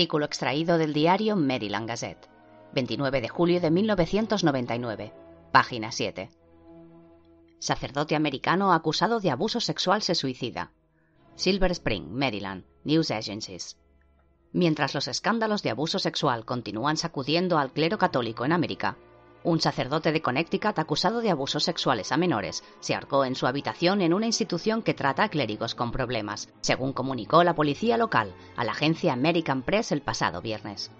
Artículo extraído del diario Maryland Gazette, 29 de julio de 1999, página 7. Sacerdote americano acusado de abuso sexual se suicida. Silver Spring, Maryland, News Agencies. Mientras los escándalos de abuso sexual continúan sacudiendo al clero católico en América, un sacerdote de Connecticut acusado de abusos sexuales a menores se ahorcó en su habitación en una institución que trata a clérigos con problemas, según comunicó la policía local a la agencia American Press el pasado viernes.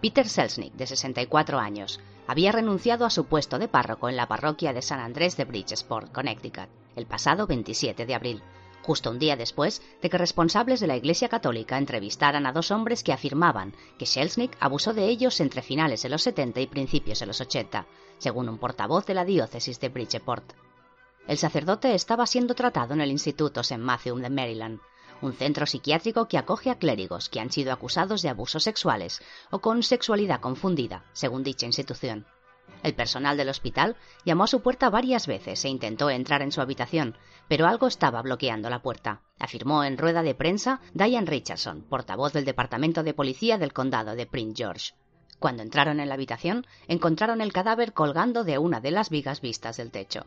Peter Selznick, de 64 años, había renunciado a su puesto de párroco en la parroquia de San Andrés de Bridgeport, Connecticut, el pasado 27 de abril, justo un día después de que responsables de la Iglesia Católica entrevistaran a dos hombres que afirmaban que Selznick abusó de ellos entre finales de los 70 y principios de los 80, según un portavoz de la diócesis de Bridgeport. El sacerdote estaba siendo tratado en el Instituto St. Matthew de Maryland, un centro psiquiátrico que acoge a clérigos que han sido acusados de abusos sexuales o con sexualidad confundida, según dicha institución. El personal del hospital llamó a su puerta varias veces e intentó entrar en su habitación, pero algo estaba bloqueando la puerta, afirmó en rueda de prensa Diane Richardson, portavoz del Departamento de Policía del Condado de Prince George. Cuando entraron en la habitación, encontraron el cadáver colgando de una de las vigas vistas del techo.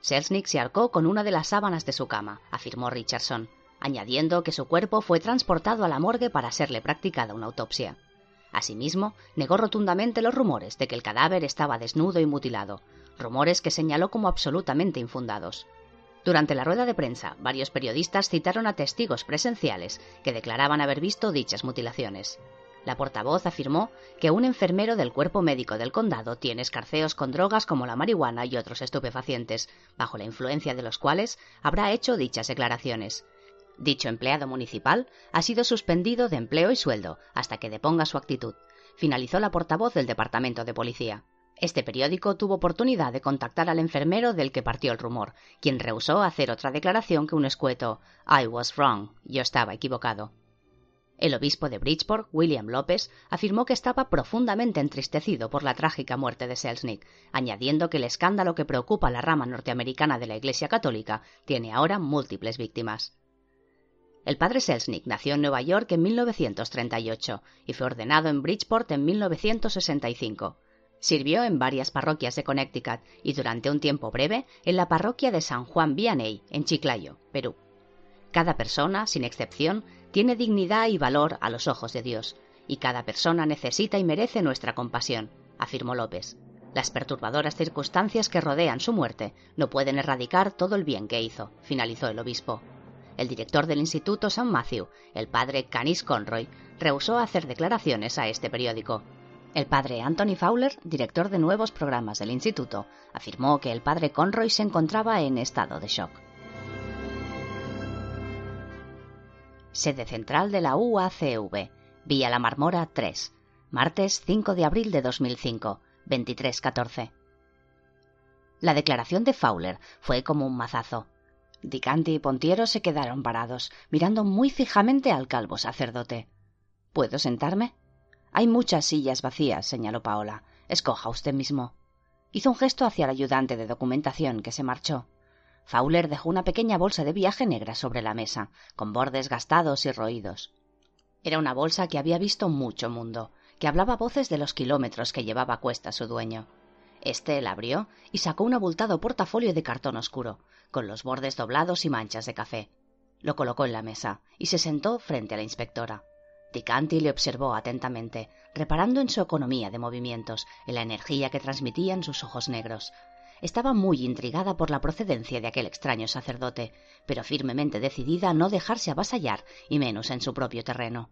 Selznick se arcó con una de las sábanas de su cama, afirmó Richardson, añadiendo que su cuerpo fue transportado a la morgue para serle practicada una autopsia. Asimismo, negó rotundamente los rumores de que el cadáver estaba desnudo y mutilado, rumores que señaló como absolutamente infundados. Durante la rueda de prensa, varios periodistas citaron a testigos presenciales que declaraban haber visto dichas mutilaciones. La portavoz afirmó que un enfermero del cuerpo médico del condado tiene escarceos con drogas como la marihuana y otros estupefacientes, bajo la influencia de los cuales habrá hecho dichas declaraciones, Dicho empleado municipal ha sido suspendido de empleo y sueldo hasta que deponga su actitud, finalizó la portavoz del Departamento de Policía. Este periódico tuvo oportunidad de contactar al enfermero del que partió el rumor, quien rehusó hacer otra declaración que un escueto I was wrong, yo estaba equivocado. El obispo de Bridgeport, William López, afirmó que estaba profundamente entristecido por la trágica muerte de Selznick, añadiendo que el escándalo que preocupa a la rama norteamericana de la Iglesia Católica tiene ahora múltiples víctimas. El padre Selznick nació en Nueva York en 1938 y fue ordenado en Bridgeport en 1965. Sirvió en varias parroquias de Connecticut y durante un tiempo breve en la parroquia de San Juan Vianney, en Chiclayo, Perú. Cada persona, sin excepción, tiene dignidad y valor a los ojos de Dios, y cada persona necesita y merece nuestra compasión, afirmó López. Las perturbadoras circunstancias que rodean su muerte no pueden erradicar todo el bien que hizo, finalizó el obispo. El director del Instituto St. Matthew, el padre Canis Conroy, rehusó hacer declaraciones a este periódico. El padre Anthony Fowler, director de nuevos programas del instituto, afirmó que el padre Conroy se encontraba en estado de shock. Sede central de la UACV, Vía La Marmora 3, martes 5 de abril de 2005, 23.14. La declaración de Fowler fue como un mazazo. Dicanti y Pontiero se quedaron parados, mirando muy fijamente al calvo sacerdote. ¿Puedo sentarme? Hay muchas sillas vacías, señaló Paola. Escoja usted mismo. Hizo un gesto hacia el ayudante de documentación, que se marchó. Fowler dejó una pequeña bolsa de viaje negra sobre la mesa, con bordes gastados y roídos. Era una bolsa que había visto mucho mundo, que hablaba voces de los kilómetros que llevaba a cuesta su dueño. Este la abrió y sacó un abultado portafolio de cartón oscuro, con los bordes doblados y manchas de café. Lo colocó en la mesa y se sentó frente a la inspectora. Ticanti le observó atentamente, reparando en su economía de movimientos, en la energía que transmitían sus ojos negros. Estaba muy intrigada por la procedencia de aquel extraño sacerdote, pero firmemente decidida a no dejarse avasallar, y menos en su propio terreno.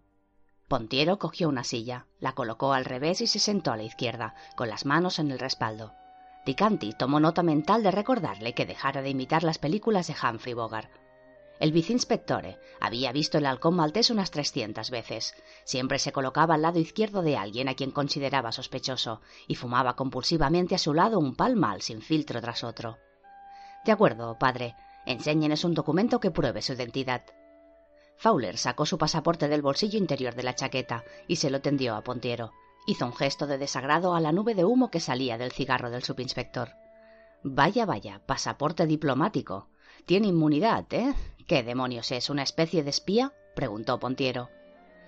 Pontiero cogió una silla, la colocó al revés y se sentó a la izquierda, con las manos en el respaldo. Ticanti tomó nota mental de recordarle que dejara de imitar las películas de Humphrey Bogart. El viceinspectore había visto el halcón maltés unas trescientas veces. Siempre se colocaba al lado izquierdo de alguien a quien consideraba sospechoso y fumaba compulsivamente a su lado un palmal sin filtro tras otro. De acuerdo, padre. Enséñenos un documento que pruebe su identidad. Fowler sacó su pasaporte del bolsillo interior de la chaqueta y se lo tendió a Pontiero. Hizo un gesto de desagrado a la nube de humo que salía del cigarro del subinspector. Vaya, vaya, pasaporte diplomático. Tiene inmunidad, ¿eh? ¿Qué demonios es? ¿Una especie de espía? preguntó Pontiero.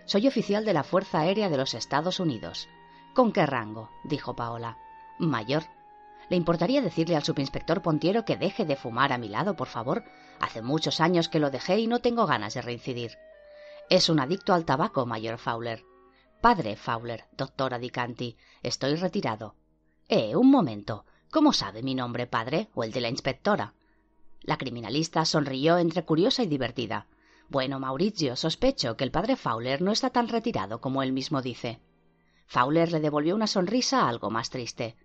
Soy oficial de la Fuerza Aérea de los Estados Unidos. ¿Con qué rango? dijo Paola. Mayor. ¿Le importaría decirle al subinspector Pontiero que deje de fumar a mi lado, por favor? Hace muchos años que lo dejé y no tengo ganas de reincidir. Es un adicto al tabaco, mayor Fowler. Padre Fowler, doctora Dicanti, estoy retirado. Eh, un momento. ¿Cómo sabe mi nombre, padre, o el de la inspectora? La criminalista sonrió entre curiosa y divertida. Bueno, Mauricio, sospecho que el padre Fowler no está tan retirado como él mismo dice. Fowler le devolvió una sonrisa algo más triste.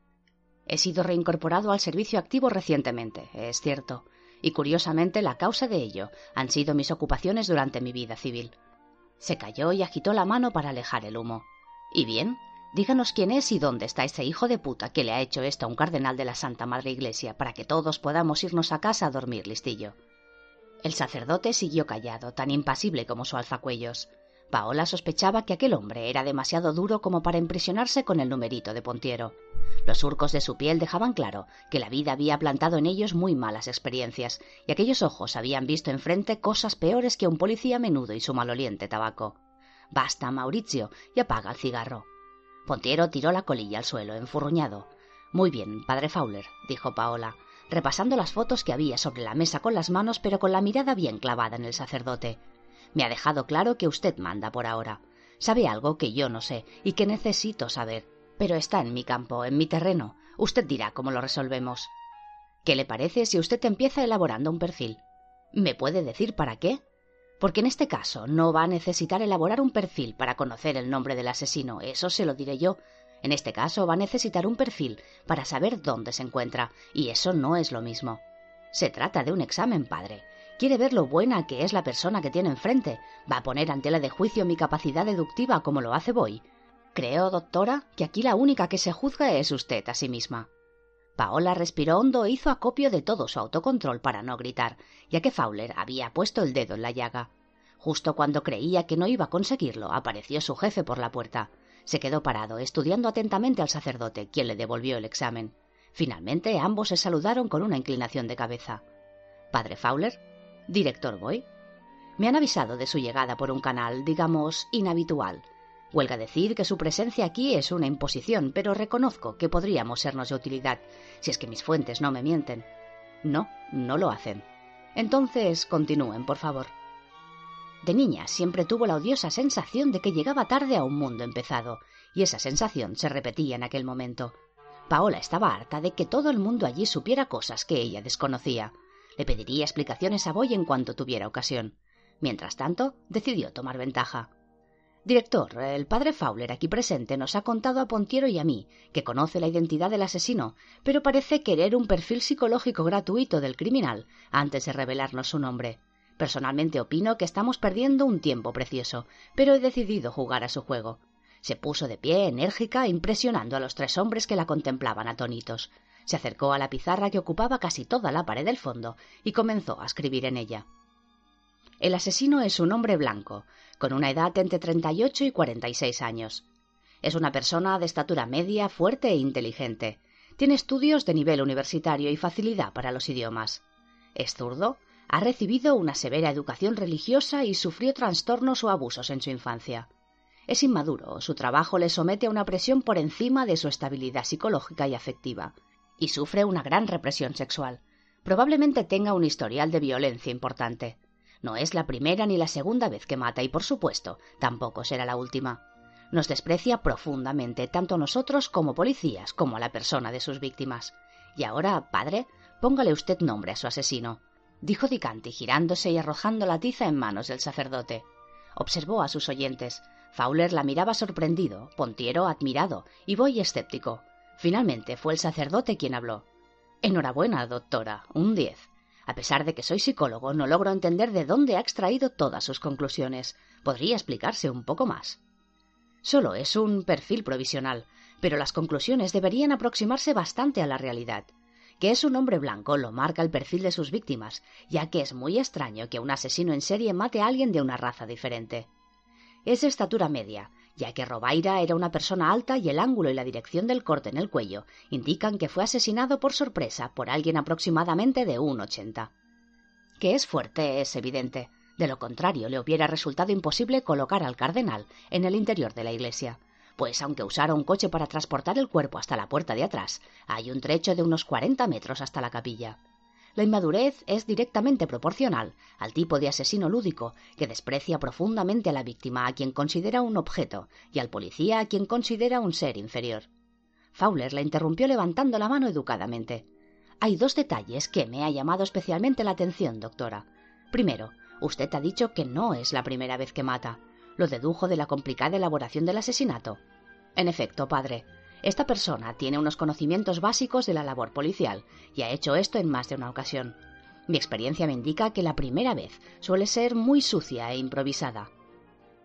He sido reincorporado al servicio activo recientemente, es cierto, y curiosamente la causa de ello han sido mis ocupaciones durante mi vida civil. Se calló y agitó la mano para alejar el humo. ¿Y bien? Díganos quién es y dónde está ese hijo de puta que le ha hecho esto a un cardenal de la Santa Madre Iglesia para que todos podamos irnos a casa a dormir, listillo. El sacerdote siguió callado, tan impasible como su alzacuellos. Paola sospechaba que aquel hombre era demasiado duro como para impresionarse con el numerito de Pontiero. Los surcos de su piel dejaban claro que la vida había plantado en ellos muy malas experiencias, y aquellos ojos habían visto enfrente cosas peores que un policía menudo y su maloliente tabaco. Basta, Mauricio, y apaga el cigarro. Pontiero tiró la colilla al suelo, enfurruñado. Muy bien, padre Fowler, dijo Paola, repasando las fotos que había sobre la mesa con las manos, pero con la mirada bien clavada en el sacerdote. Me ha dejado claro que usted manda por ahora. Sabe algo que yo no sé y que necesito saber. Pero está en mi campo, en mi terreno. Usted dirá cómo lo resolvemos. ¿Qué le parece si usted empieza elaborando un perfil? ¿Me puede decir para qué? Porque en este caso no va a necesitar elaborar un perfil para conocer el nombre del asesino, eso se lo diré yo. En este caso va a necesitar un perfil para saber dónde se encuentra, y eso no es lo mismo. Se trata de un examen, padre, Quiere ver lo buena que es la persona que tiene enfrente. Va a poner ante la de juicio mi capacidad deductiva como lo hace Boy. Creo, doctora, que aquí la única que se juzga es usted a sí misma. Paola respiró hondo e hizo acopio de todo su autocontrol para no gritar, ya que Fowler había puesto el dedo en la llaga. Justo cuando creía que no iba a conseguirlo, apareció su jefe por la puerta. Se quedó parado, estudiando atentamente al sacerdote, quien le devolvió el examen. Finalmente ambos se saludaron con una inclinación de cabeza. Padre Fowler, Director Boy. Me han avisado de su llegada por un canal, digamos, inhabitual. Huelga decir que su presencia aquí es una imposición, pero reconozco que podríamos sernos de utilidad, si es que mis fuentes no me mienten. No, no lo hacen. Entonces, continúen, por favor. De niña siempre tuvo la odiosa sensación de que llegaba tarde a un mundo empezado, y esa sensación se repetía en aquel momento. Paola estaba harta de que todo el mundo allí supiera cosas que ella desconocía. Le pediría explicaciones a Boy en cuanto tuviera ocasión. Mientras tanto, decidió tomar ventaja. Director, el padre Fowler aquí presente nos ha contado a Pontiero y a mí que conoce la identidad del asesino, pero parece querer un perfil psicológico gratuito del criminal antes de revelarnos su nombre. Personalmente opino que estamos perdiendo un tiempo precioso, pero he decidido jugar a su juego. Se puso de pie, enérgica, impresionando a los tres hombres que la contemplaban atónitos. Se acercó a la pizarra que ocupaba casi toda la pared del fondo y comenzó a escribir en ella. El asesino es un hombre blanco, con una edad entre 38 y 46 años. Es una persona de estatura media, fuerte e inteligente. Tiene estudios de nivel universitario y facilidad para los idiomas. Es zurdo, ha recibido una severa educación religiosa y sufrió trastornos o abusos en su infancia. Es inmaduro, su trabajo le somete a una presión por encima de su estabilidad psicológica y afectiva, y sufre una gran represión sexual. Probablemente tenga un historial de violencia importante. No es la primera ni la segunda vez que mata y, por supuesto, tampoco será la última. Nos desprecia profundamente, tanto nosotros como policías, como a la persona de sus víctimas. Y ahora, padre, póngale usted nombre a su asesino, dijo Dicanti, girándose y arrojando la tiza en manos del sacerdote. Observó a sus oyentes. Fowler la miraba sorprendido, Pontiero admirado y Boy escéptico. Finalmente fue el sacerdote quien habló. Enhorabuena, doctora, un diez. A pesar de que soy psicólogo, no logro entender de dónde ha extraído todas sus conclusiones. ¿Podría explicarse un poco más? Solo es un perfil provisional, pero las conclusiones deberían aproximarse bastante a la realidad. Que es un hombre blanco lo marca el perfil de sus víctimas, ya que es muy extraño que un asesino en serie mate a alguien de una raza diferente. Es estatura media, ya que Robaira era una persona alta y el ángulo y la dirección del corte en el cuello indican que fue asesinado por sorpresa por alguien aproximadamente de un ochenta. Que es fuerte es evidente. De lo contrario, le hubiera resultado imposible colocar al cardenal en el interior de la iglesia, pues aunque usara un coche para transportar el cuerpo hasta la puerta de atrás, hay un trecho de unos 40 metros hasta la capilla. La inmadurez es directamente proporcional al tipo de asesino lúdico que desprecia profundamente a la víctima a quien considera un objeto y al policía a quien considera un ser inferior. Fowler la interrumpió levantando la mano educadamente. Hay dos detalles que me ha llamado especialmente la atención, doctora. Primero, usted ha dicho que no es la primera vez que mata. Lo dedujo de la complicada elaboración del asesinato. En efecto, padre, esta persona tiene unos conocimientos básicos de la labor policial y ha hecho esto en más de una ocasión. Mi experiencia me indica que la primera vez suele ser muy sucia e improvisada.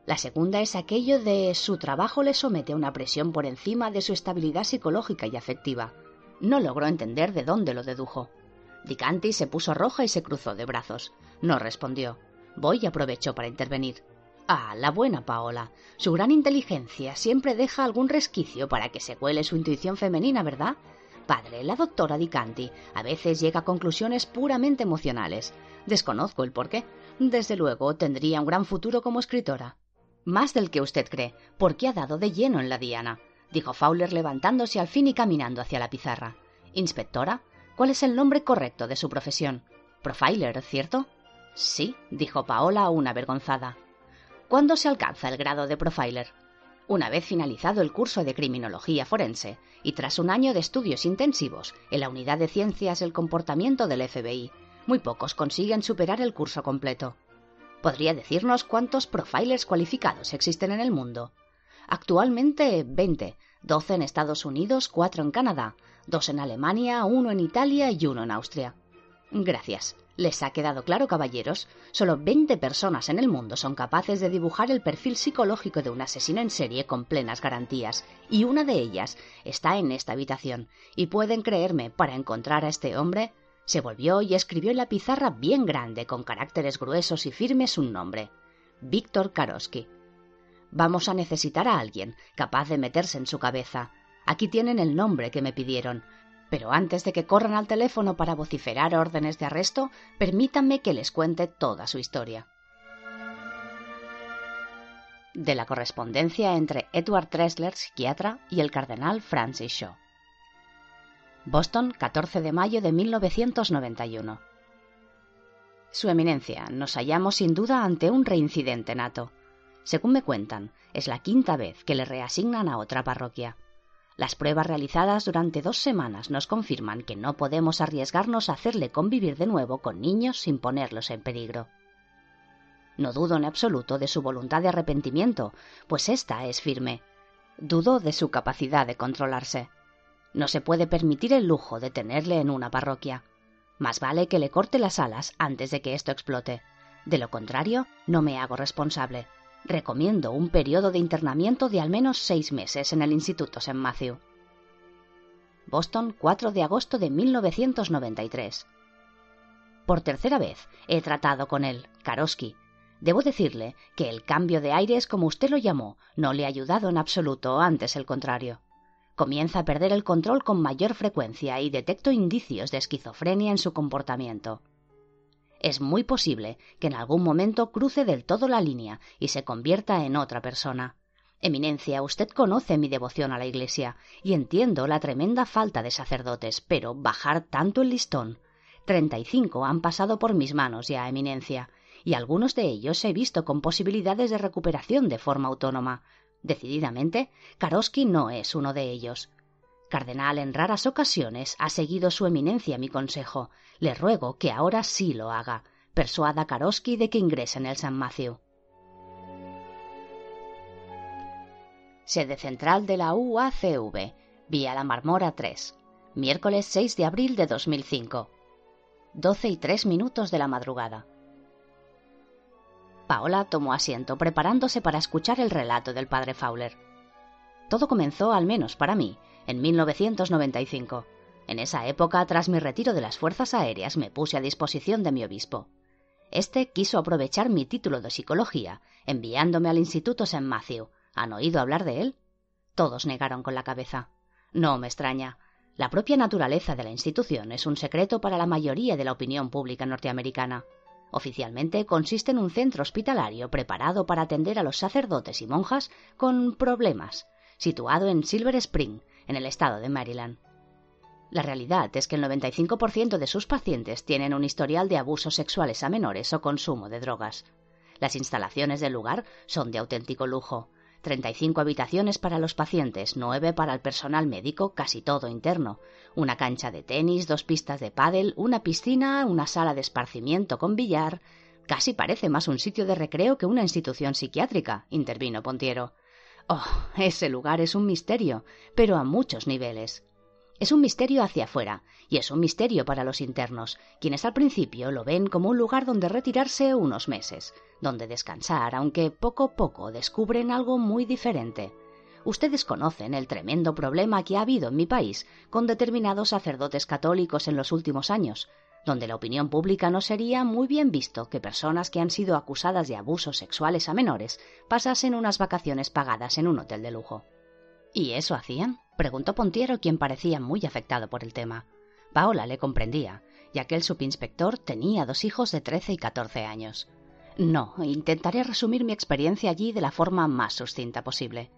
La segunda es aquello de su trabajo le somete a una presión por encima de su estabilidad psicológica y afectiva. No logró entender de dónde lo dedujo. Dicanti se puso roja y se cruzó de brazos. No respondió. Boy aprovechó para intervenir. Ah, la buena Paola. Su gran inteligencia siempre deja algún resquicio para que se cuele su intuición femenina, ¿verdad? Padre, la doctora Dicanti a veces llega a conclusiones puramente emocionales. Desconozco el por qué. Desde luego, tendría un gran futuro como escritora. Más del que usted cree, porque ha dado de lleno en la diana, dijo Fowler levantándose al fin y caminando hacia la pizarra. Inspectora, ¿cuál es el nombre correcto de su profesión? Profiler, ¿cierto? Sí, dijo Paola aún avergonzada. ¿Cuándo se alcanza el grado de profiler? Una vez finalizado el curso de criminología forense y tras un año de estudios intensivos en la unidad de ciencias del comportamiento del FBI, muy pocos consiguen superar el curso completo. ¿Podría decirnos cuántos profilers cualificados existen en el mundo? Actualmente 20, 12 en Estados Unidos, 4 en Canadá, 2 en Alemania, 1 en Italia y 1 en Austria. Gracias. ¿Les ha quedado claro, caballeros? Solo 20 personas en el mundo son capaces de dibujar el perfil psicológico de un asesino en serie con plenas garantías, y una de ellas está en esta habitación. Y pueden creerme, para encontrar a este hombre, se volvió y escribió en la pizarra bien grande, con caracteres gruesos y firmes, un nombre. Víctor Karosky. Vamos a necesitar a alguien capaz de meterse en su cabeza. Aquí tienen el nombre que me pidieron. Pero antes de que corran al teléfono para vociferar órdenes de arresto, permítanme que les cuente toda su historia. De la correspondencia entre Edward Tressler, psiquiatra, y el cardenal Francis Shaw. Boston, 14 de mayo de 1991. Su Eminencia, nos hallamos sin duda ante un reincidente nato. Según me cuentan, es la quinta vez que le reasignan a otra parroquia. Las pruebas realizadas durante dos semanas nos confirman que no podemos arriesgarnos a hacerle convivir de nuevo con niños sin ponerlos en peligro. No dudo en absoluto de su voluntad de arrepentimiento, pues ésta es firme. Dudo de su capacidad de controlarse. No se puede permitir el lujo de tenerle en una parroquia. Más vale que le corte las alas antes de que esto explote. De lo contrario, no me hago responsable recomiendo un periodo de internamiento de al menos seis meses en el Instituto St. Matthew. Boston, 4 de agosto de 1993. Por tercera vez he tratado con él, Karosky. Debo decirle que el cambio de aires, como usted lo llamó, no le ha ayudado en absoluto, antes el contrario. Comienza a perder el control con mayor frecuencia y detecto indicios de esquizofrenia en su comportamiento es muy posible que en algún momento cruce del todo la línea y se convierta en otra persona. Eminencia, usted conoce mi devoción a la Iglesia y entiendo la tremenda falta de sacerdotes, pero bajar tanto el listón. Treinta y cinco han pasado por mis manos ya, Eminencia, y algunos de ellos he visto con posibilidades de recuperación de forma autónoma. Decididamente, Karosky no es uno de ellos. Cardenal en raras ocasiones ha seguido su eminencia mi consejo. Le ruego que ahora sí lo haga. Persuada a Karosky de que ingrese en el San Matthew. Sede central de la UACV, vía la Marmora 3, miércoles 6 de abril de 2005. 12 y 3 minutos de la madrugada. Paola tomó asiento preparándose para escuchar el relato del padre Fowler. Todo comenzó, al menos para mí, en 1995. En esa época, tras mi retiro de las Fuerzas Aéreas, me puse a disposición de mi obispo. Este quiso aprovechar mi título de psicología, enviándome al Instituto St. Matthew. ¿Han oído hablar de él? Todos negaron con la cabeza. No me extraña. La propia naturaleza de la institución es un secreto para la mayoría de la opinión pública norteamericana. Oficialmente consiste en un centro hospitalario preparado para atender a los sacerdotes y monjas con problemas, situado en Silver Spring, en el estado de Maryland. La realidad es que el 95% de sus pacientes tienen un historial de abusos sexuales a menores o consumo de drogas. Las instalaciones del lugar son de auténtico lujo. 35 habitaciones para los pacientes, 9 para el personal médico, casi todo interno, una cancha de tenis, dos pistas de pádel, una piscina, una sala de esparcimiento con billar. Casi parece más un sitio de recreo que una institución psiquiátrica, intervino Pontiero. Oh, ese lugar es un misterio, pero a muchos niveles. Es un misterio hacia afuera, y es un misterio para los internos, quienes al principio lo ven como un lugar donde retirarse unos meses, donde descansar, aunque poco a poco descubren algo muy diferente. Ustedes conocen el tremendo problema que ha habido en mi país con determinados sacerdotes católicos en los últimos años, donde la opinión pública no sería muy bien visto que personas que han sido acusadas de abusos sexuales a menores pasasen unas vacaciones pagadas en un hotel de lujo. ¿Y eso hacían? preguntó Pontiero, quien parecía muy afectado por el tema. Paola le comprendía, ya que el subinspector tenía dos hijos de trece y catorce años. No, intentaré resumir mi experiencia allí de la forma más sucinta posible.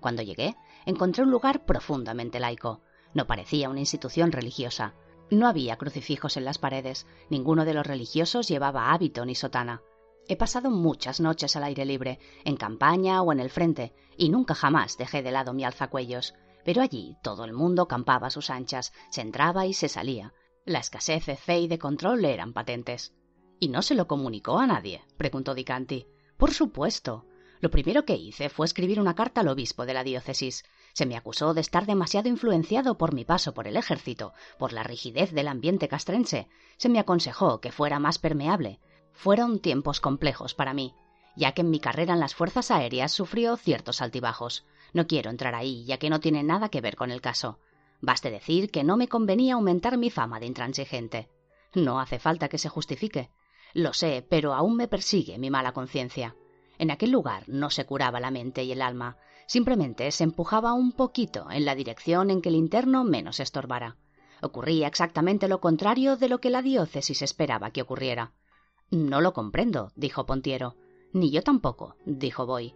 Cuando llegué, encontré un lugar profundamente laico. No parecía una institución religiosa. No había crucifijos en las paredes, ninguno de los religiosos llevaba hábito ni sotana. He pasado muchas noches al aire libre, en campaña o en el frente, y nunca jamás dejé de lado mi alzacuellos. Pero allí todo el mundo campaba a sus anchas, se entraba y se salía. La escasez de fe y de control eran patentes. ¿Y no se lo comunicó a nadie? preguntó Dicanti. Por supuesto. Lo primero que hice fue escribir una carta al obispo de la diócesis. Se me acusó de estar demasiado influenciado por mi paso por el ejército, por la rigidez del ambiente castrense. Se me aconsejó que fuera más permeable. Fueron tiempos complejos para mí, ya que en mi carrera en las fuerzas aéreas sufrió ciertos altibajos. No quiero entrar ahí, ya que no tiene nada que ver con el caso. Baste decir que no me convenía aumentar mi fama de intransigente. No hace falta que se justifique. Lo sé, pero aún me persigue mi mala conciencia. En aquel lugar no se curaba la mente y el alma, simplemente se empujaba un poquito en la dirección en que el interno menos estorbara. Ocurría exactamente lo contrario de lo que la diócesis esperaba que ocurriera. No lo comprendo, dijo Pontiero. Ni yo tampoco, dijo Boy.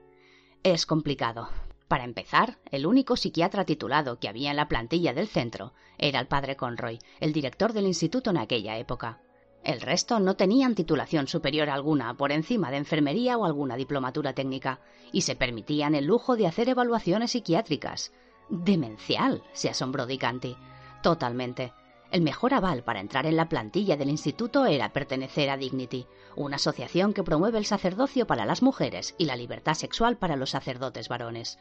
Es complicado, para empezar, el único psiquiatra titulado que había en la plantilla del centro era el padre Conroy, el director del instituto en aquella época. El resto no tenían titulación superior alguna por encima de enfermería o alguna diplomatura técnica, y se permitían el lujo de hacer evaluaciones psiquiátricas. Demencial, se asombró Dicanti. Totalmente. El mejor aval para entrar en la plantilla del instituto era pertenecer a Dignity, una asociación que promueve el sacerdocio para las mujeres y la libertad sexual para los sacerdotes varones.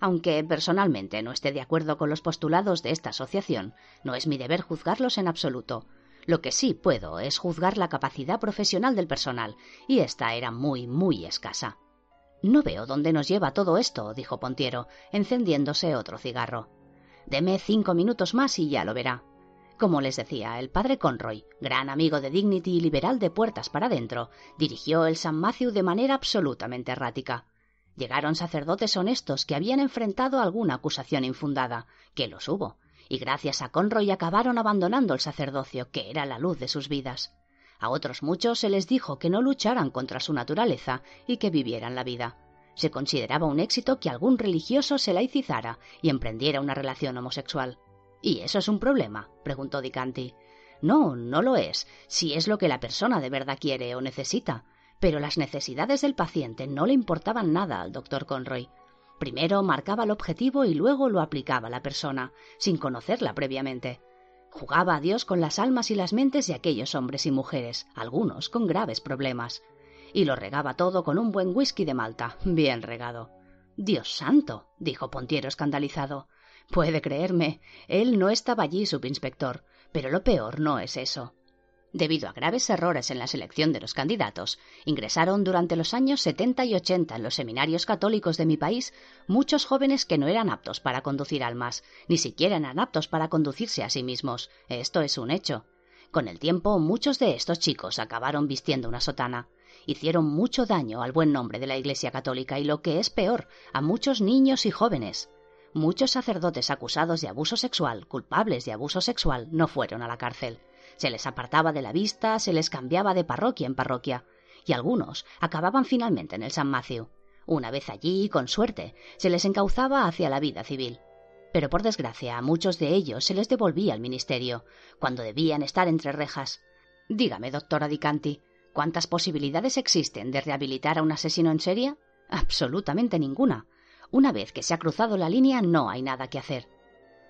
Aunque personalmente no esté de acuerdo con los postulados de esta asociación, no es mi deber juzgarlos en absoluto. Lo que sí puedo es juzgar la capacidad profesional del personal, y esta era muy, muy escasa. No veo dónde nos lleva todo esto, dijo Pontiero, encendiéndose otro cigarro. Deme cinco minutos más y ya lo verá. Como les decía, el padre Conroy, gran amigo de Dignity y liberal de puertas para adentro, dirigió el San Matthew de manera absolutamente errática. Llegaron sacerdotes honestos que habían enfrentado alguna acusación infundada, que los hubo, y gracias a Conroy acabaron abandonando el sacerdocio, que era la luz de sus vidas. A otros muchos se les dijo que no lucharan contra su naturaleza y que vivieran la vida. Se consideraba un éxito que algún religioso se laicizara y emprendiera una relación homosexual. ¿Y eso es un problema? preguntó Dicanti. No, no lo es, si es lo que la persona de verdad quiere o necesita pero las necesidades del paciente no le importaban nada al doctor Conroy. Primero marcaba el objetivo y luego lo aplicaba la persona, sin conocerla previamente. Jugaba a Dios con las almas y las mentes de aquellos hombres y mujeres, algunos con graves problemas. Y lo regaba todo con un buen whisky de Malta, bien regado. Dios santo, dijo Pontiero escandalizado. Puede creerme, él no estaba allí, subinspector, pero lo peor no es eso. Debido a graves errores en la selección de los candidatos, ingresaron durante los años 70 y 80 en los seminarios católicos de mi país muchos jóvenes que no eran aptos para conducir almas, ni siquiera eran aptos para conducirse a sí mismos. Esto es un hecho. Con el tiempo, muchos de estos chicos acabaron vistiendo una sotana. Hicieron mucho daño al buen nombre de la Iglesia católica y, lo que es peor, a muchos niños y jóvenes. Muchos sacerdotes acusados de abuso sexual, culpables de abuso sexual, no fueron a la cárcel Se les apartaba de la vista, se les cambiaba de parroquia en parroquia, y algunos acababan finalmente en el San Matthew. Una vez allí, con suerte, se les encauzaba hacia la vida civil. Pero por desgracia a muchos de ellos se les devolvía al ministerio, cuando debían estar entre rejas. Dígame, doctora Dicanti, ¿cuántas posibilidades existen de rehabilitar a un asesino en serie? Absolutamente ninguna. Una vez que se ha cruzado la línea no hay nada que hacer.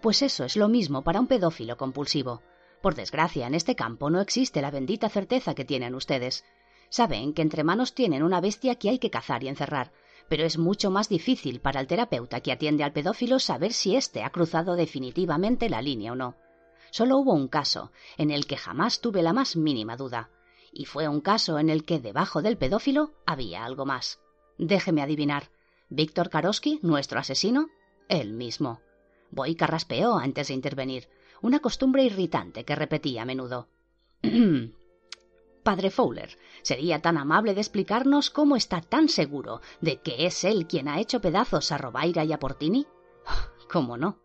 Pues eso es lo mismo para un pedófilo compulsivo. Por desgracia, en este campo no existe la bendita certeza que tienen ustedes. Saben que entre manos tienen una bestia que hay que cazar y encerrar, pero es mucho más difícil para el terapeuta que atiende al pedófilo saber si éste ha cruzado definitivamente la línea o no. Solo hubo un caso en el que jamás tuve la más mínima duda, y fue un caso en el que debajo del pedófilo había algo más. Déjeme adivinar. ¿Víctor Karosky, nuestro asesino? Él mismo. Voy carraspeó antes de intervenir, una costumbre irritante que repetía a menudo. Padre Fowler, ¿sería tan amable de explicarnos cómo está tan seguro de que es él quien ha hecho pedazos a Robaira y a Portini? ¿Cómo no?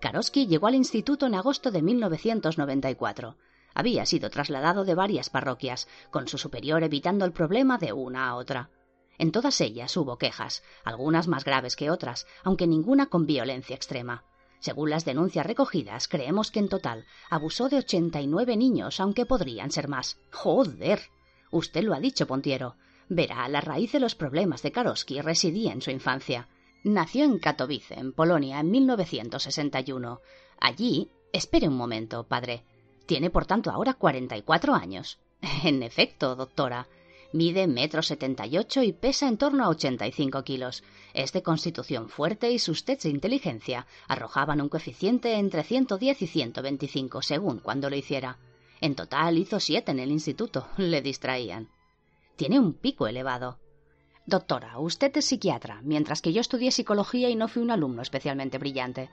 Karosky llegó al instituto en agosto de 1994. Había sido trasladado de varias parroquias, con su superior evitando el problema de una a otra. En todas ellas hubo quejas, algunas más graves que otras, aunque ninguna con violencia extrema. Según las denuncias recogidas, creemos que en total abusó de 89 niños, aunque podrían ser más. ¡Joder! Usted lo ha dicho, Pontiero. Verá, la raíz de los problemas de Karosky residía en su infancia. Nació en Katowice, en Polonia, en 1961. Allí. Espere un momento, padre. Tiene, por tanto, ahora 44 años. En efecto, doctora. Mide metro setenta y ocho y pesa en torno a ochenta y cinco kilos. Es de constitución fuerte y sus tests de inteligencia arrojaban un coeficiente entre ciento diez y ciento veinticinco, según cuando lo hiciera. En total hizo siete en el instituto. Le distraían. Tiene un pico elevado. Doctora, usted es psiquiatra, mientras que yo estudié psicología y no fui un alumno especialmente brillante.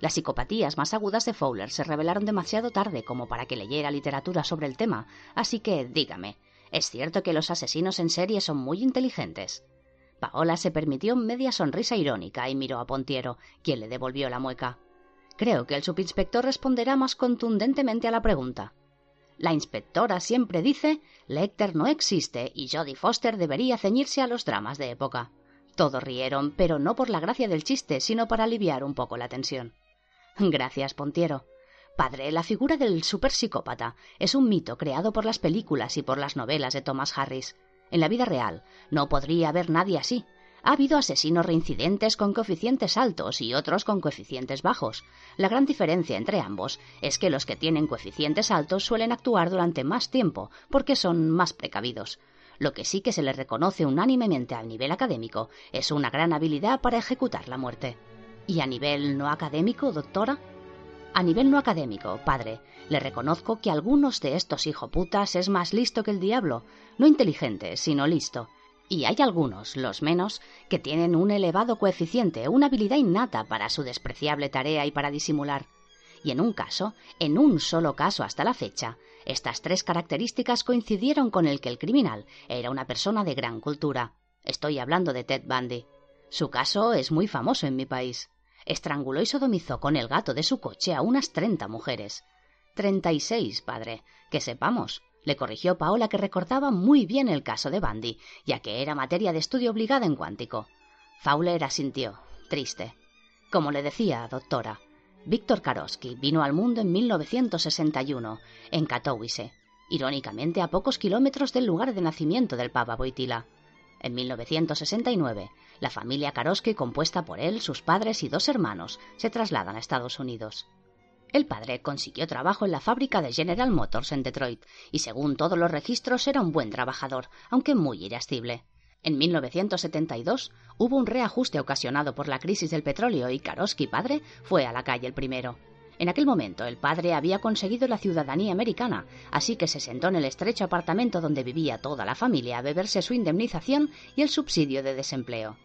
Las psicopatías más agudas de Fowler se revelaron demasiado tarde como para que leyera literatura sobre el tema, así que dígame, es cierto que los asesinos en serie son muy inteligentes. Paola se permitió media sonrisa irónica y miró a Pontiero, quien le devolvió la mueca. Creo que el subinspector responderá más contundentemente a la pregunta. La inspectora siempre dice Lecter no existe y Jodie Foster debería ceñirse a los dramas de época. Todos rieron, pero no por la gracia del chiste, sino para aliviar un poco la tensión. Gracias, Pontiero. Padre, la figura del superpsicópata es un mito creado por las películas y por las novelas de Thomas Harris. En la vida real no podría haber nadie así. Ha habido asesinos reincidentes con coeficientes altos y otros con coeficientes bajos. La gran diferencia entre ambos es que los que tienen coeficientes altos suelen actuar durante más tiempo porque son más precavidos. Lo que sí que se les reconoce unánimemente a nivel académico es una gran habilidad para ejecutar la muerte. ¿Y a nivel no académico, doctora? A nivel no académico, padre, le reconozco que algunos de estos hijoputas es más listo que el diablo, no inteligente, sino listo. Y hay algunos, los menos, que tienen un elevado coeficiente, una habilidad innata para su despreciable tarea y para disimular. Y en un caso, en un solo caso hasta la fecha, estas tres características coincidieron con el que el criminal era una persona de gran cultura. Estoy hablando de Ted Bundy. Su caso es muy famoso en mi país estranguló y sodomizó con el gato de su coche a unas treinta mujeres. Treinta y seis, padre, que sepamos. Le corrigió Paola que recordaba muy bien el caso de Bandy, ya que era materia de estudio obligada en cuántico. Fowler asintió, triste. Como le decía, doctora, Víctor Karosky vino al mundo en 1961, en Katowice, irónicamente a pocos kilómetros del lugar de nacimiento del Papa Boitila. En 1969, la familia Karosky, compuesta por él, sus padres y dos hermanos, se trasladan a Estados Unidos. El padre consiguió trabajo en la fábrica de General Motors en Detroit y, según todos los registros, era un buen trabajador, aunque muy irascible. En 1972 hubo un reajuste ocasionado por la crisis del petróleo y Karosky padre fue a la calle el primero. En aquel momento el padre había conseguido la ciudadanía americana, así que se sentó en el estrecho apartamento donde vivía toda la familia a beberse su indemnización y el subsidio de desempleo.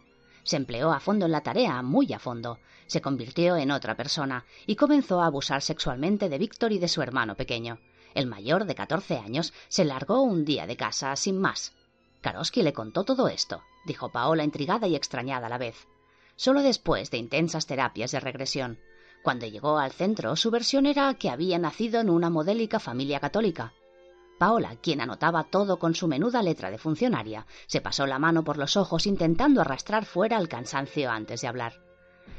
Se empleó a fondo en la tarea, muy a fondo. Se convirtió en otra persona y comenzó a abusar sexualmente de Víctor y de su hermano pequeño. El mayor, de catorce años, se largó un día de casa, sin más. Karosky le contó todo esto, dijo Paola intrigada y extrañada a la vez. Solo después de intensas terapias de regresión. Cuando llegó al centro, su versión era que había nacido en una modélica familia católica. Paola, quien anotaba todo con su menuda letra de funcionaria, se pasó la mano por los ojos intentando arrastrar fuera el cansancio antes de hablar.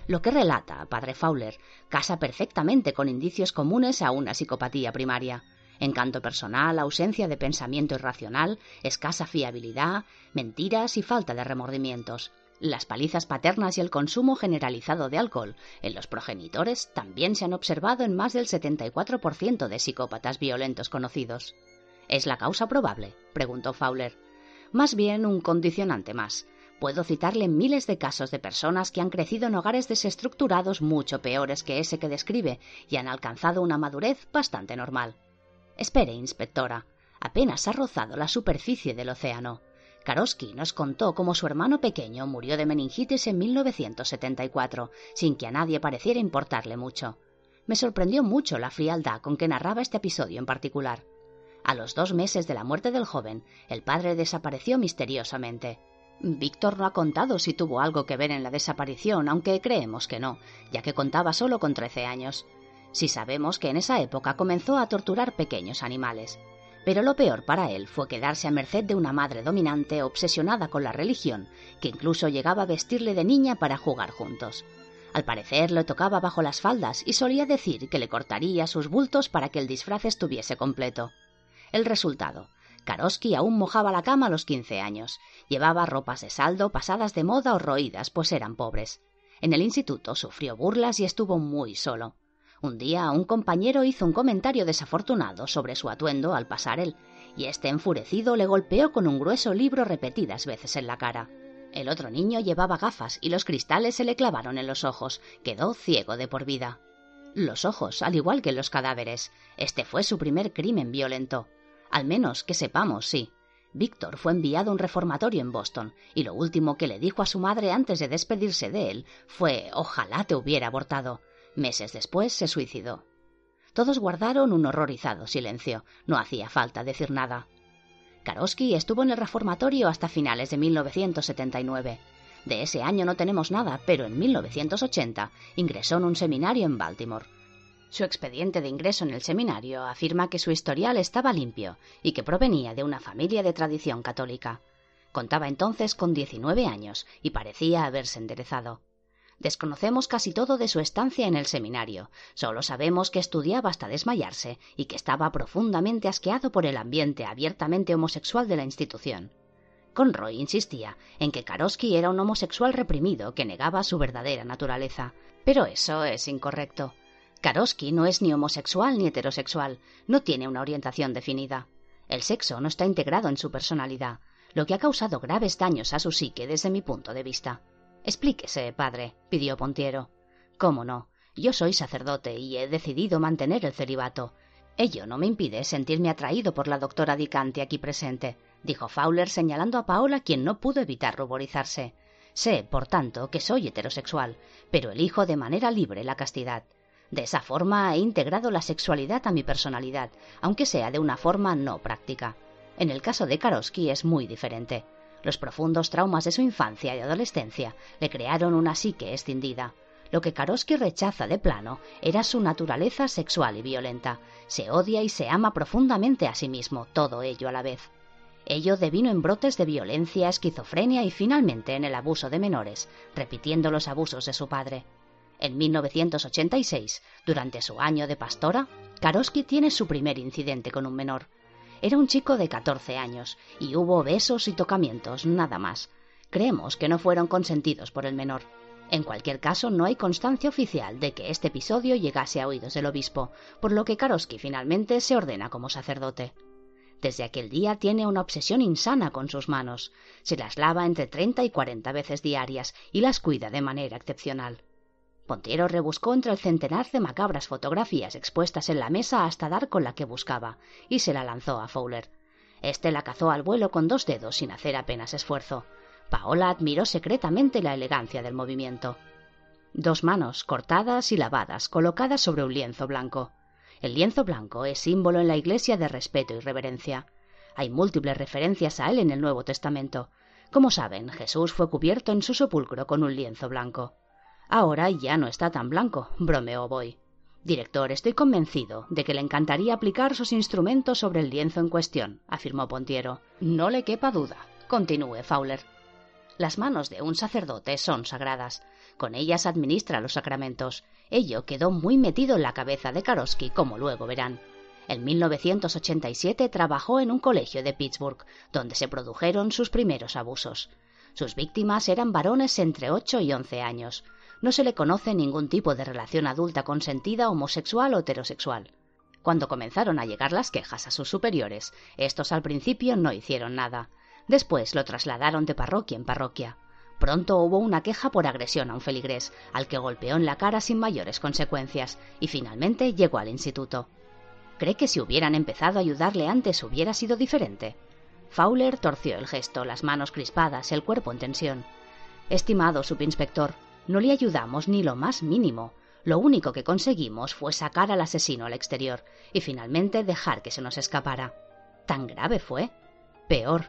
Lo que relata padre Fowler casa perfectamente con indicios comunes a una psicopatía primaria. Encanto personal, ausencia de pensamiento irracional, escasa fiabilidad, mentiras y falta de remordimientos. Las palizas paternas y el consumo generalizado de alcohol en los progenitores también se han observado en más del 74% de psicópatas violentos conocidos. ¿Es la causa probable? preguntó Fowler. Más bien un condicionante más. Puedo citarle miles de casos de personas que han crecido en hogares desestructurados mucho peores que ese que describe y han alcanzado una madurez bastante normal. Espere, inspectora. Apenas ha rozado la superficie del océano. Karosky nos contó cómo su hermano pequeño murió de meningitis en 1974, sin que a nadie pareciera importarle mucho. Me sorprendió mucho la frialdad con que narraba este episodio en particular. A los dos meses de la muerte del joven, el padre desapareció misteriosamente. Víctor no ha contado si tuvo algo que ver en la desaparición, aunque creemos que no, ya que contaba solo con trece años. Si sabemos que en esa época comenzó a torturar pequeños animales. Pero lo peor para él fue quedarse a merced de una madre dominante obsesionada con la religión, que incluso llegaba a vestirle de niña para jugar juntos. Al parecer le tocaba bajo las faldas y solía decir que le cortaría sus bultos para que el disfraz estuviese completo. El resultado. Karosky aún mojaba la cama a los quince años. Llevaba ropas de saldo pasadas de moda o roídas, pues eran pobres. En el instituto sufrió burlas y estuvo muy solo. Un día un compañero hizo un comentario desafortunado sobre su atuendo al pasar él, y este enfurecido le golpeó con un grueso libro repetidas veces en la cara. El otro niño llevaba gafas y los cristales se le clavaron en los ojos. Quedó ciego de por vida. Los ojos, al igual que los cadáveres. Este fue su primer crimen violento. Al menos que sepamos, sí. Víctor fue enviado a un reformatorio en Boston, y lo último que le dijo a su madre antes de despedirse de él fue ojalá te hubiera abortado. Meses después se suicidó. Todos guardaron un horrorizado silencio. No hacía falta decir nada. Karosky estuvo en el reformatorio hasta finales de 1979. De ese año no tenemos nada, pero en 1980 ingresó en un seminario en Baltimore. Su expediente de ingreso en el seminario afirma que su historial estaba limpio y que provenía de una familia de tradición católica. Contaba entonces con 19 años y parecía haberse enderezado. Desconocemos casi todo de su estancia en el seminario. Solo sabemos que estudiaba hasta desmayarse y que estaba profundamente asqueado por el ambiente abiertamente homosexual de la institución. Conroy insistía en que Karosky era un homosexual reprimido que negaba su verdadera naturaleza. Pero eso es incorrecto. Karosky no es ni homosexual ni heterosexual, no tiene una orientación definida. El sexo no está integrado en su personalidad, lo que ha causado graves daños a su psique desde mi punto de vista. Explíquese, padre, pidió Pontiero. ¿Cómo no? Yo soy sacerdote y he decidido mantener el celibato. Ello no me impide sentirme atraído por la doctora Dicante aquí presente, dijo Fowler señalando a Paola, quien no pudo evitar ruborizarse. Sé, por tanto, que soy heterosexual, pero elijo de manera libre la castidad. De esa forma he integrado la sexualidad a mi personalidad, aunque sea de una forma no práctica. En el caso de Karosky es muy diferente. Los profundos traumas de su infancia y adolescencia le crearon una psique escindida. Lo que Karosky rechaza de plano era su naturaleza sexual y violenta. Se odia y se ama profundamente a sí mismo, todo ello a la vez. Ello devino en brotes de violencia, esquizofrenia y finalmente en el abuso de menores, repitiendo los abusos de su padre. En 1986, durante su año de pastora, Karosky tiene su primer incidente con un menor. Era un chico de 14 años y hubo besos y tocamientos, nada más. Creemos que no fueron consentidos por el menor. En cualquier caso, no hay constancia oficial de que este episodio llegase a oídos del obispo, por lo que Karosky finalmente se ordena como sacerdote. Desde aquel día tiene una obsesión insana con sus manos. Se las lava entre 30 y 40 veces diarias y las cuida de manera excepcional. Pontiero rebuscó entre el centenar de macabras fotografías expuestas en la mesa hasta dar con la que buscaba, y se la lanzó a Fowler. Este la cazó al vuelo con dos dedos sin hacer apenas esfuerzo. Paola admiró secretamente la elegancia del movimiento. Dos manos cortadas y lavadas, colocadas sobre un lienzo blanco. El lienzo blanco es símbolo en la Iglesia de respeto y reverencia. Hay múltiples referencias a él en el Nuevo Testamento. Como saben, Jesús fue cubierto en su sepulcro con un lienzo blanco. Ahora ya no está tan blanco, bromeó Boy. Director, estoy convencido de que le encantaría aplicar sus instrumentos sobre el lienzo en cuestión, afirmó Pontiero. No le quepa duda. Continúe, Fowler. Las manos de un sacerdote son sagradas. Con ellas administra los sacramentos. Ello quedó muy metido en la cabeza de Karosky, como luego verán. En 1987 trabajó en un colegio de Pittsburgh, donde se produjeron sus primeros abusos. Sus víctimas eran varones entre 8 y 11 años. No se le conoce ningún tipo de relación adulta consentida homosexual o heterosexual. Cuando comenzaron a llegar las quejas a sus superiores, estos al principio no hicieron nada. Después lo trasladaron de parroquia en parroquia. Pronto hubo una queja por agresión a un feligrés, al que golpeó en la cara sin mayores consecuencias, y finalmente llegó al instituto. ¿Cree que si hubieran empezado a ayudarle antes hubiera sido diferente? Fowler torció el gesto, las manos crispadas, el cuerpo en tensión. Estimado subinspector, no le ayudamos ni lo más mínimo. Lo único que conseguimos fue sacar al asesino al exterior y finalmente dejar que se nos escapara. ¿Tan grave fue? Peor.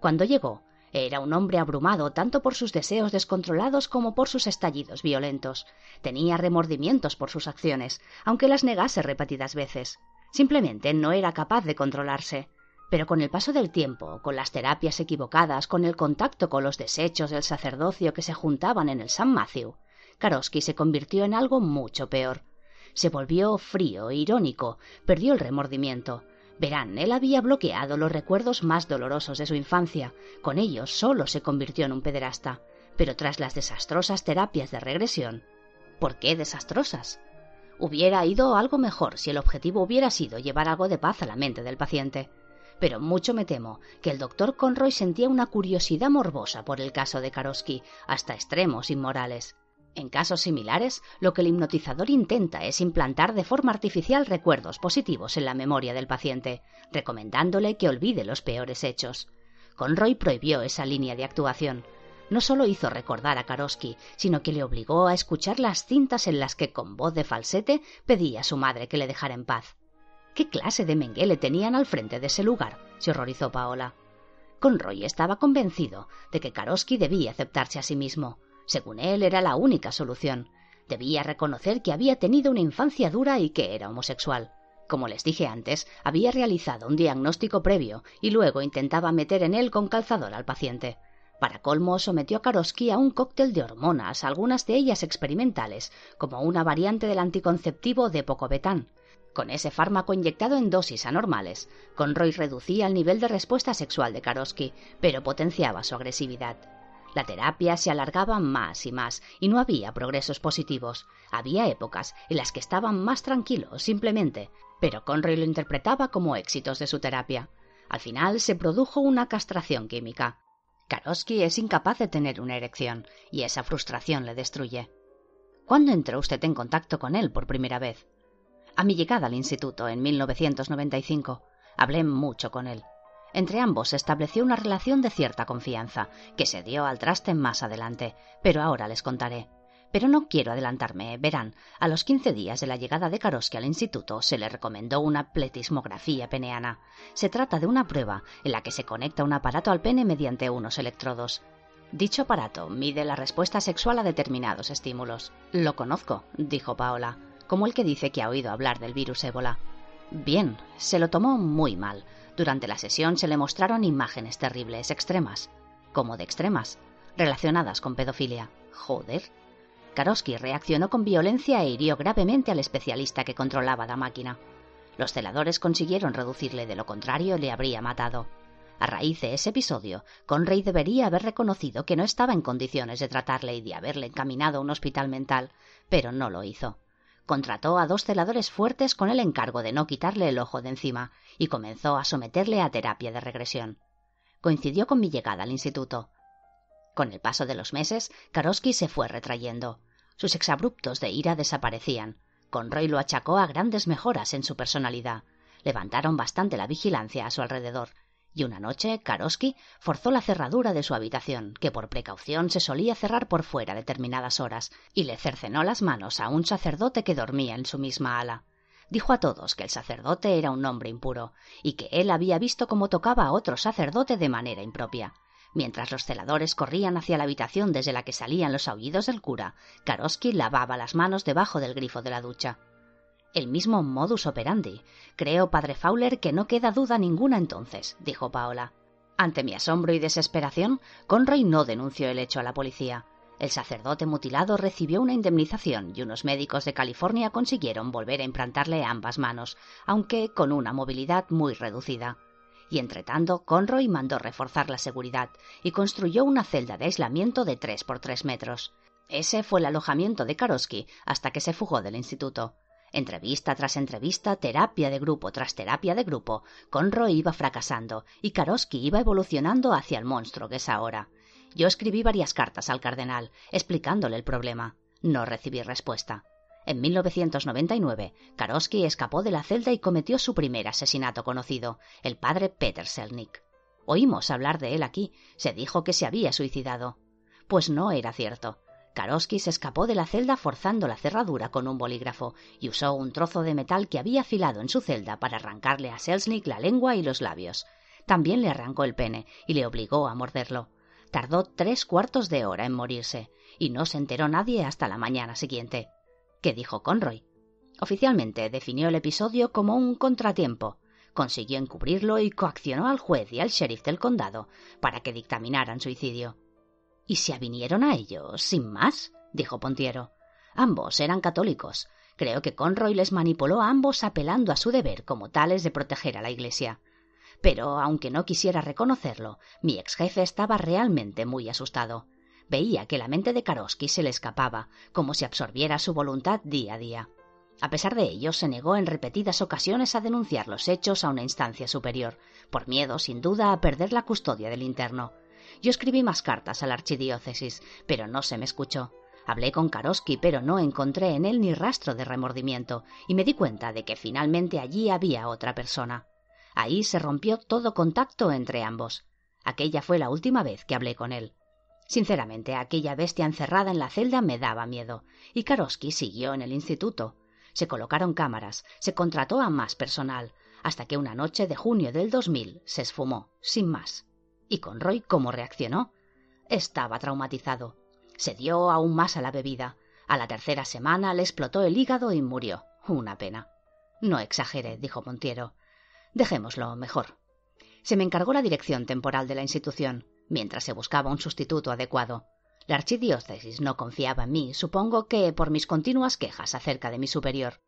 Cuando llegó, era un hombre abrumado tanto por sus deseos descontrolados como por sus estallidos violentos. Tenía remordimientos por sus acciones, aunque las negase repetidas veces. Simplemente no era capaz de controlarse. Pero con el paso del tiempo, con las terapias equivocadas, con el contacto con los desechos del sacerdocio que se juntaban en el San Matthew, Karosky se convirtió en algo mucho peor. Se volvió frío, irónico, perdió el remordimiento. Verán, él había bloqueado los recuerdos más dolorosos de su infancia. Con ellos solo se convirtió en un pederasta. Pero tras las desastrosas terapias de regresión. ¿Por qué desastrosas? Hubiera ido algo mejor si el objetivo hubiera sido llevar algo de paz a la mente del paciente pero mucho me temo que el doctor Conroy sentía una curiosidad morbosa por el caso de Karosky, hasta extremos inmorales. En casos similares, lo que el hipnotizador intenta es implantar de forma artificial recuerdos positivos en la memoria del paciente, recomendándole que olvide los peores hechos. Conroy prohibió esa línea de actuación. No solo hizo recordar a Karosky, sino que le obligó a escuchar las cintas en las que con voz de falsete pedía a su madre que le dejara en paz. ¿Qué clase de menguele tenían al frente de ese lugar? se horrorizó Paola. Conroy estaba convencido de que Karosky debía aceptarse a sí mismo. Según él, era la única solución. Debía reconocer que había tenido una infancia dura y que era homosexual. Como les dije antes, había realizado un diagnóstico previo y luego intentaba meter en él con calzador al paciente. Para colmo, sometió a Karosky a un cóctel de hormonas, algunas de ellas experimentales, como una variante del anticonceptivo de Pocobetán. Con ese fármaco inyectado en dosis anormales, Conroy reducía el nivel de respuesta sexual de Karosky, pero potenciaba su agresividad. La terapia se alargaba más y más y no había progresos positivos. Había épocas en las que estaban más tranquilos, simplemente, pero Conroy lo interpretaba como éxitos de su terapia. Al final se produjo una castración química. Karosky es incapaz de tener una erección y esa frustración le destruye. ¿Cuándo entró usted en contacto con él por primera vez? A mi llegada al instituto en 1995, hablé mucho con él. Entre ambos se estableció una relación de cierta confianza, que se dio al traste más adelante, pero ahora les contaré. Pero no quiero adelantarme. Verán, a los quince días de la llegada de Karosky al instituto se le recomendó una pletismografía peneana. Se trata de una prueba en la que se conecta un aparato al pene mediante unos electrodos. Dicho aparato mide la respuesta sexual a determinados estímulos. Lo conozco, dijo Paola como el que dice que ha oído hablar del virus ébola. Bien, se lo tomó muy mal. Durante la sesión se le mostraron imágenes terribles, extremas. como de extremas? Relacionadas con pedofilia. Joder. Karosky reaccionó con violencia e hirió gravemente al especialista que controlaba la máquina. Los celadores consiguieron reducirle, de lo contrario le habría matado. A raíz de ese episodio, Conrey debería haber reconocido que no estaba en condiciones de tratarle y de haberle encaminado a un hospital mental, pero no lo hizo contrató a dos celadores fuertes con el encargo de no quitarle el ojo de encima y comenzó a someterle a terapia de regresión. Coincidió con mi llegada al instituto. Con el paso de los meses, Karosky se fue retrayendo. Sus exabruptos de ira desaparecían. Conroy lo achacó a grandes mejoras en su personalidad. Levantaron bastante la vigilancia a su alrededor y una noche Karosky forzó la cerradura de su habitación, que por precaución se solía cerrar por fuera determinadas horas, y le cercenó las manos a un sacerdote que dormía en su misma ala. Dijo a todos que el sacerdote era un hombre impuro, y que él había visto cómo tocaba a otro sacerdote de manera impropia. Mientras los celadores corrían hacia la habitación desde la que salían los aullidos del cura, Karosky lavaba las manos debajo del grifo de la ducha. El mismo modus operandi. Creo, padre Fowler, que no queda duda ninguna entonces, dijo Paola. Ante mi asombro y desesperación, Conroy no denunció el hecho a la policía. El sacerdote mutilado recibió una indemnización y unos médicos de California consiguieron volver a implantarle ambas manos, aunque con una movilidad muy reducida y entretanto Conroy mandó reforzar la seguridad y construyó una celda de aislamiento de tres por tres metros. Ese fue el alojamiento de Karosky hasta que se fugó del instituto. Entrevista tras entrevista, terapia de grupo tras terapia de grupo, Conroy iba fracasando y Karosky iba evolucionando hacia el monstruo que es ahora. Yo escribí varias cartas al cardenal explicándole el problema. No recibí respuesta. En 1999, Karosky escapó de la celda y cometió su primer asesinato conocido, el padre Peter Selnick. Oímos hablar de él aquí. Se dijo que se había suicidado. Pues no era cierto. Karosky se escapó de la celda forzando la cerradura con un bolígrafo y usó un trozo de metal que había afilado en su celda para arrancarle a Selznick la lengua y los labios. También le arrancó el pene y le obligó a morderlo. Tardó tres cuartos de hora en morirse y no se enteró nadie hasta la mañana siguiente. ¿Qué dijo Conroy? Oficialmente definió el episodio como un contratiempo. Consiguió encubrirlo y coaccionó al juez y al sheriff del condado para que dictaminaran suicidio. ¿Y se avinieron a ellos, sin más? dijo Pontiero. Ambos eran católicos. Creo que Conroy les manipuló a ambos apelando a su deber como tales de proteger a la Iglesia. Pero, aunque no quisiera reconocerlo, mi ex jefe estaba realmente muy asustado. Veía que la mente de Karosky se le escapaba, como si absorbiera su voluntad día a día. A pesar de ello, se negó en repetidas ocasiones a denunciar los hechos a una instancia superior, por miedo, sin duda, a perder la custodia del interno. Yo escribí más cartas a la archidiócesis, pero no se me escuchó. Hablé con Karosky, pero no encontré en él ni rastro de remordimiento, y me di cuenta de que finalmente allí había otra persona. Ahí se rompió todo contacto entre ambos. Aquella fue la última vez que hablé con él. Sinceramente, aquella bestia encerrada en la celda me daba miedo, y Karosky siguió en el instituto. Se colocaron cámaras, se contrató a más personal, hasta que una noche de junio del 2000 se esfumó, sin más. ¿Y Conroy cómo reaccionó? Estaba traumatizado. Se dio aún más a la bebida. A la tercera semana le explotó el hígado y murió. Una pena. No exagere, dijo Montiero. Dejémoslo mejor. Se me encargó la dirección temporal de la institución mientras se buscaba un sustituto adecuado. La archidiócesis no confiaba en mí, supongo que por mis continuas quejas acerca de mi superior.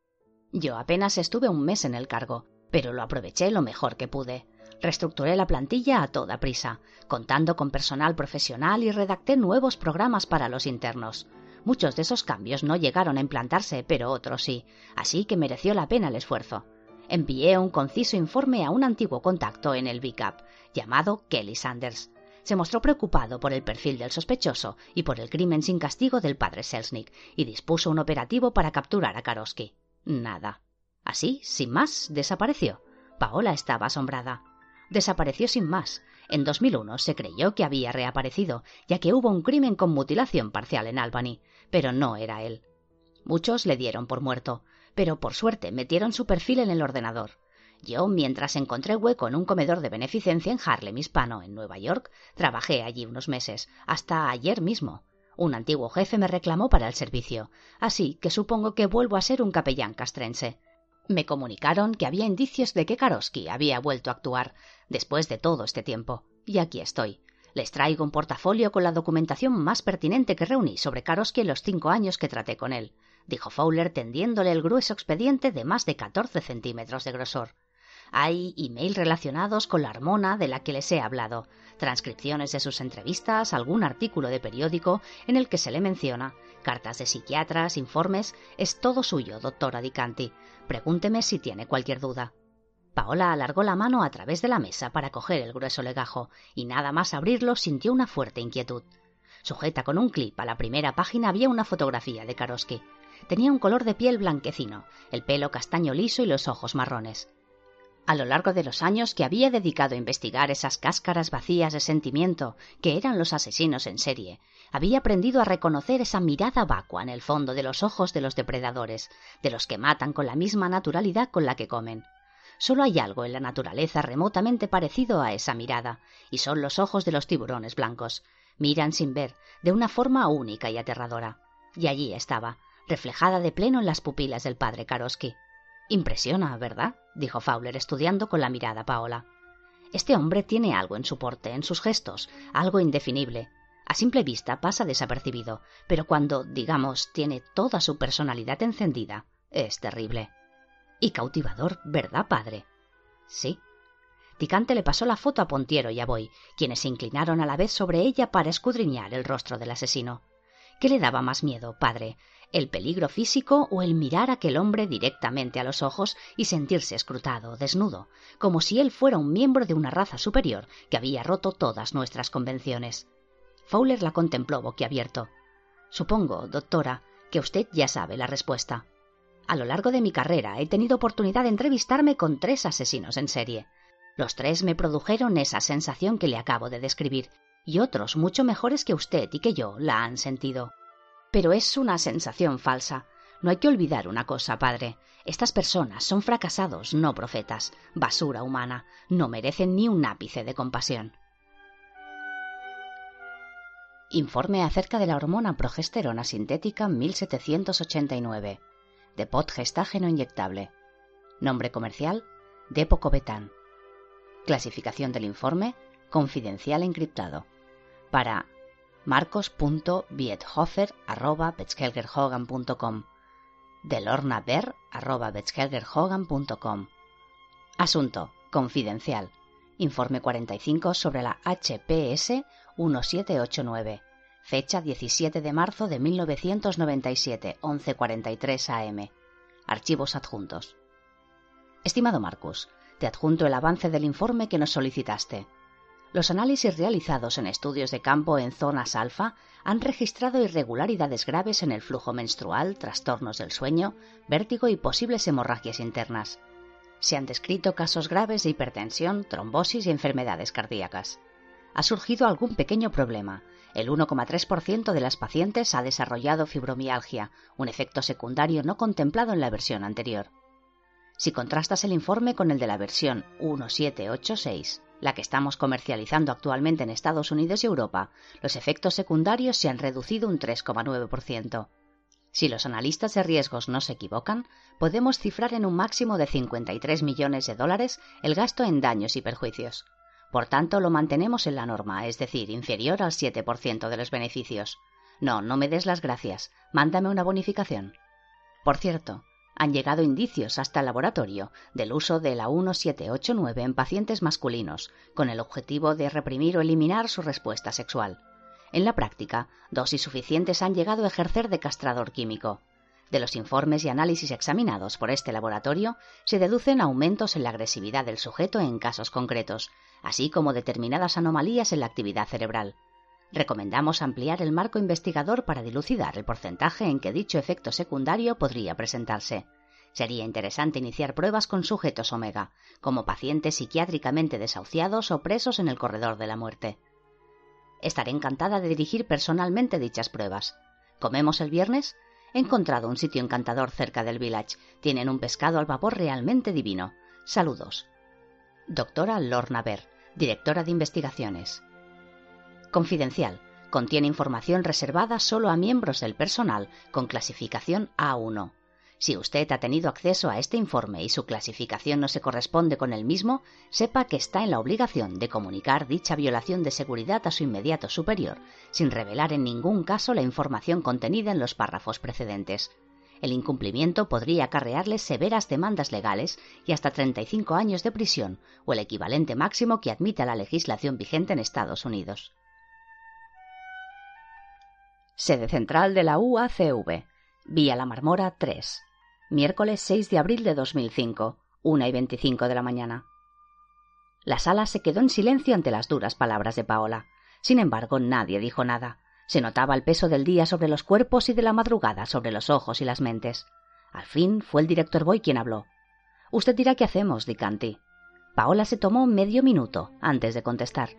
Yo apenas estuve un mes en el cargo, pero lo aproveché lo mejor que pude. Reestructuré la plantilla a toda prisa, contando con personal profesional y redacté nuevos programas para los internos. Muchos de esos cambios no llegaron a implantarse, pero otros sí, así que mereció la pena el esfuerzo. Envié un conciso informe a un antiguo contacto en el BICAP, llamado Kelly Sanders se mostró preocupado por el perfil del sospechoso y por el crimen sin castigo del padre Selznick y dispuso un operativo para capturar a Karosky. Nada. Así, sin más, desapareció. Paola estaba asombrada. Desapareció sin más. En 2001 se creyó que había reaparecido, ya que hubo un crimen con mutilación parcial en Albany, pero no era él. Muchos le dieron por muerto, pero por suerte metieron su perfil en el ordenador. Yo, mientras encontré hueco en un comedor de beneficencia en Harlem Hispano, en Nueva York, trabajé allí unos meses, hasta ayer mismo. Un antiguo jefe me reclamó para el servicio, así que supongo que vuelvo a ser un capellán castrense. Me comunicaron que había indicios de que Karosky había vuelto a actuar, después de todo este tiempo. Y aquí estoy. Les traigo un portafolio con la documentación más pertinente que reuní sobre Karosky en los cinco años que traté con él, dijo Fowler tendiéndole el grueso expediente de más de catorce centímetros de grosor. Hay email relacionados con la hormona de la que les he hablado, transcripciones de sus entrevistas, algún artículo de periódico en el que se le menciona, cartas de psiquiatras, informes. Es todo suyo, doctora Dicanti. Pregúnteme si tiene cualquier duda. Paola alargó la mano a través de la mesa para coger el grueso legajo, y nada más abrirlo sintió una fuerte inquietud. Sujeta con un clip a la primera página había una fotografía de Karosky. Tenía un color de piel blanquecino, el pelo castaño liso y los ojos marrones a lo largo de los años que había dedicado a investigar esas cáscaras vacías de sentimiento que eran los asesinos en serie, había aprendido a reconocer esa mirada vacua en el fondo de los ojos de los depredadores, de los que matan con la misma naturalidad con la que comen. Solo hay algo en la naturaleza remotamente parecido a esa mirada, y son los ojos de los tiburones blancos. Miran sin ver, de una forma única y aterradora. Y allí estaba, reflejada de pleno en las pupilas del padre Karosky. Impresiona, ¿verdad? dijo Fowler estudiando con la mirada Paola. Este hombre tiene algo en su porte, en sus gestos, algo indefinible. A simple vista pasa desapercibido, pero cuando, digamos, tiene toda su personalidad encendida, es terrible. Y cautivador, ¿verdad, padre? Sí. Ticante le pasó la foto a Pontiero y a Boy, quienes se inclinaron a la vez sobre ella para escudriñar el rostro del asesino. ¿Qué le daba más miedo, padre? ¿El peligro físico o el mirar a aquel hombre directamente a los ojos y sentirse escrutado, desnudo, como si él fuera un miembro de una raza superior que había roto todas nuestras convenciones? Fowler la contempló boquiabierto. Supongo, doctora, que usted ya sabe la respuesta. A lo largo de mi carrera he tenido oportunidad de entrevistarme con tres asesinos en serie. Los tres me produjeron esa sensación que le acabo de describir, y otros mucho mejores que usted y que yo la han sentido. Pero es una sensación falsa. No hay que olvidar una cosa, padre. Estas personas son fracasados, no profetas, basura humana. No merecen ni un ápice de compasión. Informe acerca de la hormona progesterona sintética 1789 de gestágeno inyectable. Nombre comercial, Depo-Covetán. Clasificación del informe, confidencial encriptado. Para marcos.biethofer.com delornaber.com Asunto, confidencial. Informe 45 sobre la HPS 1789 Fecha 17 de marzo de 1997, 11.43 am. Archivos adjuntos. Estimado Marcus, te adjunto el avance del informe que nos solicitaste. Los análisis realizados en estudios de campo en zonas alfa han registrado irregularidades graves en el flujo menstrual, trastornos del sueño, vértigo y posibles hemorragias internas. Se han descrito casos graves de hipertensión, trombosis y enfermedades cardíacas. Ha surgido algún pequeño problema, el 1,3% de las pacientes ha desarrollado fibromialgia, un efecto secundario no contemplado en la versión anterior. Si contrastas el informe con el de la versión 1786, la que estamos comercializando actualmente en Estados Unidos y Europa, los efectos secundarios se han reducido un 3,9%. Si los analistas de riesgos no se equivocan, podemos cifrar en un máximo de 53 millones de dólares el gasto en daños y perjuicios. Por tanto, lo mantenemos en la norma, es decir, inferior al 7% de los beneficios. No, no me des las gracias. Mándame una bonificación. Por cierto, han llegado indicios hasta el laboratorio del uso de la 1789 en pacientes masculinos, con el objetivo de reprimir o eliminar su respuesta sexual. En la práctica, dosis suficientes han llegado a ejercer de castrador químico. De los informes y análisis examinados por este laboratorio se deducen aumentos en la agresividad del sujeto en casos concretos, así como determinadas anomalías en la actividad cerebral. Recomendamos ampliar el marco investigador para dilucidar el porcentaje en que dicho efecto secundario podría presentarse. Sería interesante iniciar pruebas con sujetos omega, como pacientes psiquiátricamente desahuciados o presos en el corredor de la muerte. Estaré encantada de dirigir personalmente dichas pruebas. ¿Comemos el viernes? He encontrado un sitio encantador cerca del village. Tienen un pescado al vapor realmente divino. Saludos. Doctora Lorna Ver, directora de investigaciones. Confidencial. Contiene información reservada solo a miembros del personal con clasificación A1. Si usted ha tenido acceso a este informe y su clasificación no se corresponde con el mismo, sepa que está en la obligación de comunicar dicha violación de seguridad a su inmediato superior, sin revelar en ningún caso la información contenida en los párrafos precedentes. El incumplimiento podría acarrearle severas demandas legales y hasta 35 años de prisión o el equivalente máximo que admite la legislación vigente en Estados Unidos. Sede central de la UACV. Vía La Marmora 3. Miércoles 6 de abril de 2005, 1 y 25 de la mañana. La sala se quedó en silencio ante las duras palabras de Paola. Sin embargo, nadie dijo nada. Se notaba el peso del día sobre los cuerpos y de la madrugada sobre los ojos y las mentes. Al fin fue el director Boy quien habló. Usted dirá qué hacemos, Dicanti. Paola se tomó medio minuto antes de contestar.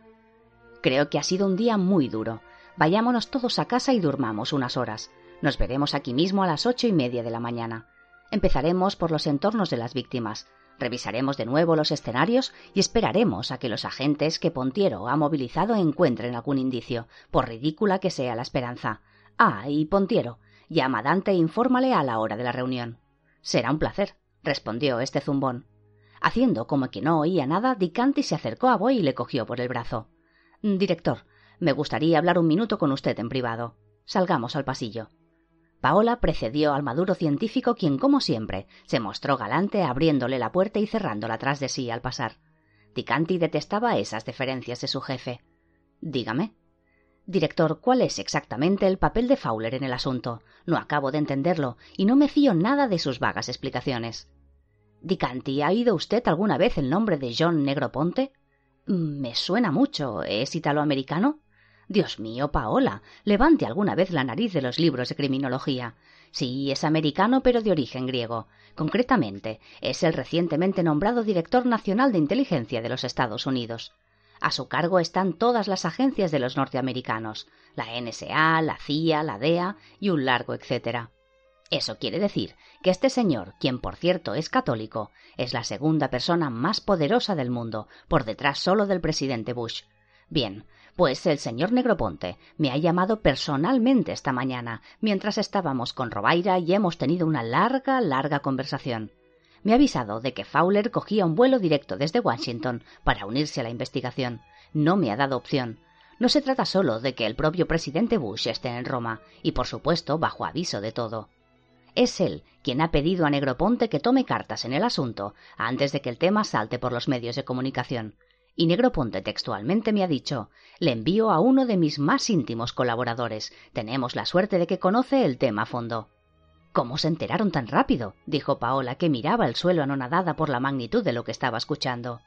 Creo que ha sido un día muy duro. Vayámonos todos a casa y durmamos unas horas. Nos veremos aquí mismo a las ocho y media de la mañana. Empezaremos por los entornos de las víctimas. Revisaremos de nuevo los escenarios y esperaremos a que los agentes que Pontiero ha movilizado encuentren algún indicio, por ridícula que sea la esperanza. Ah, y Pontiero, llama a Dante e infórmale a la hora de la reunión. Será un placer, respondió este zumbón. Haciendo como que no oía nada, Dicanti se acercó a Boy y le cogió por el brazo. Director, me gustaría hablar un minuto con usted en privado. Salgamos al pasillo. Paola precedió al maduro científico, quien, como siempre, se mostró galante abriéndole la puerta y cerrándola tras de sí al pasar. Dicanti detestaba esas deferencias de su jefe. Dígame. Director, ¿cuál es exactamente el papel de Fowler en el asunto? No acabo de entenderlo, y no me fío nada de sus vagas explicaciones. Dicanti, ¿ha oído usted alguna vez el nombre de John Negroponte? Me suena mucho. ¿Es italoamericano? Dios mío, Paola, levante alguna vez la nariz de los libros de criminología. Sí, es americano, pero de origen griego. Concretamente, es el recientemente nombrado director nacional de inteligencia de los Estados Unidos. A su cargo están todas las agencias de los norteamericanos, la NSA, la CIA, la DEA y un largo etcétera. Eso quiere decir que este señor, quien por cierto es católico, es la segunda persona más poderosa del mundo, por detrás solo del presidente Bush. Bien, pues el señor Negroponte me ha llamado personalmente esta mañana, mientras estábamos con Robaira y hemos tenido una larga, larga conversación. Me ha avisado de que Fowler cogía un vuelo directo desde Washington para unirse a la investigación. No me ha dado opción. No se trata solo de que el propio presidente Bush esté en Roma, y por supuesto bajo aviso de todo. Es él quien ha pedido a Negroponte que tome cartas en el asunto antes de que el tema salte por los medios de comunicación y Negroponte textualmente me ha dicho le envío a uno de mis más íntimos colaboradores. Tenemos la suerte de que conoce el tema a fondo. ¿Cómo se enteraron tan rápido? dijo Paola, que miraba el suelo anonadada por la magnitud de lo que estaba escuchando.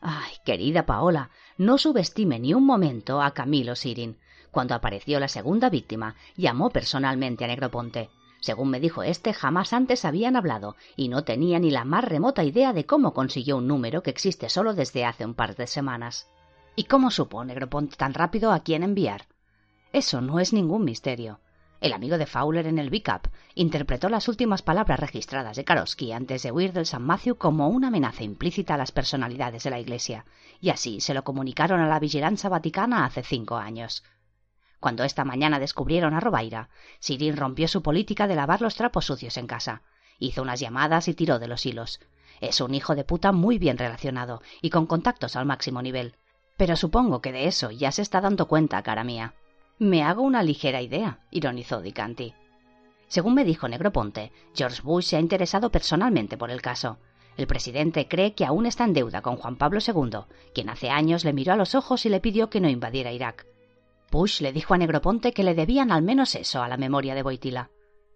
Ay, querida Paola, no subestime ni un momento a Camilo Sirin. Cuando apareció la segunda víctima, llamó personalmente a Negroponte. Según me dijo este, jamás antes habían hablado y no tenía ni la más remota idea de cómo consiguió un número que existe solo desde hace un par de semanas. ¿Y cómo supo Negroponte tan rápido a quién enviar? Eso no es ningún misterio. El amigo de Fowler en el Bickup interpretó las últimas palabras registradas de Karosky antes de huir del San Matthew como una amenaza implícita a las personalidades de la Iglesia, y así se lo comunicaron a la vigilancia vaticana hace cinco años. Cuando esta mañana descubrieron a Robaira, Sirin rompió su política de lavar los trapos sucios en casa. Hizo unas llamadas y tiró de los hilos. Es un hijo de puta muy bien relacionado y con contactos al máximo nivel. Pero supongo que de eso ya se está dando cuenta, cara mía. Me hago una ligera idea, ironizó Dicanti. Según me dijo Negroponte, George Bush se ha interesado personalmente por el caso. El presidente cree que aún está en deuda con Juan Pablo II, quien hace años le miró a los ojos y le pidió que no invadiera Irak. Bush le dijo a Negroponte que le debían al menos eso a la memoria de Boitila.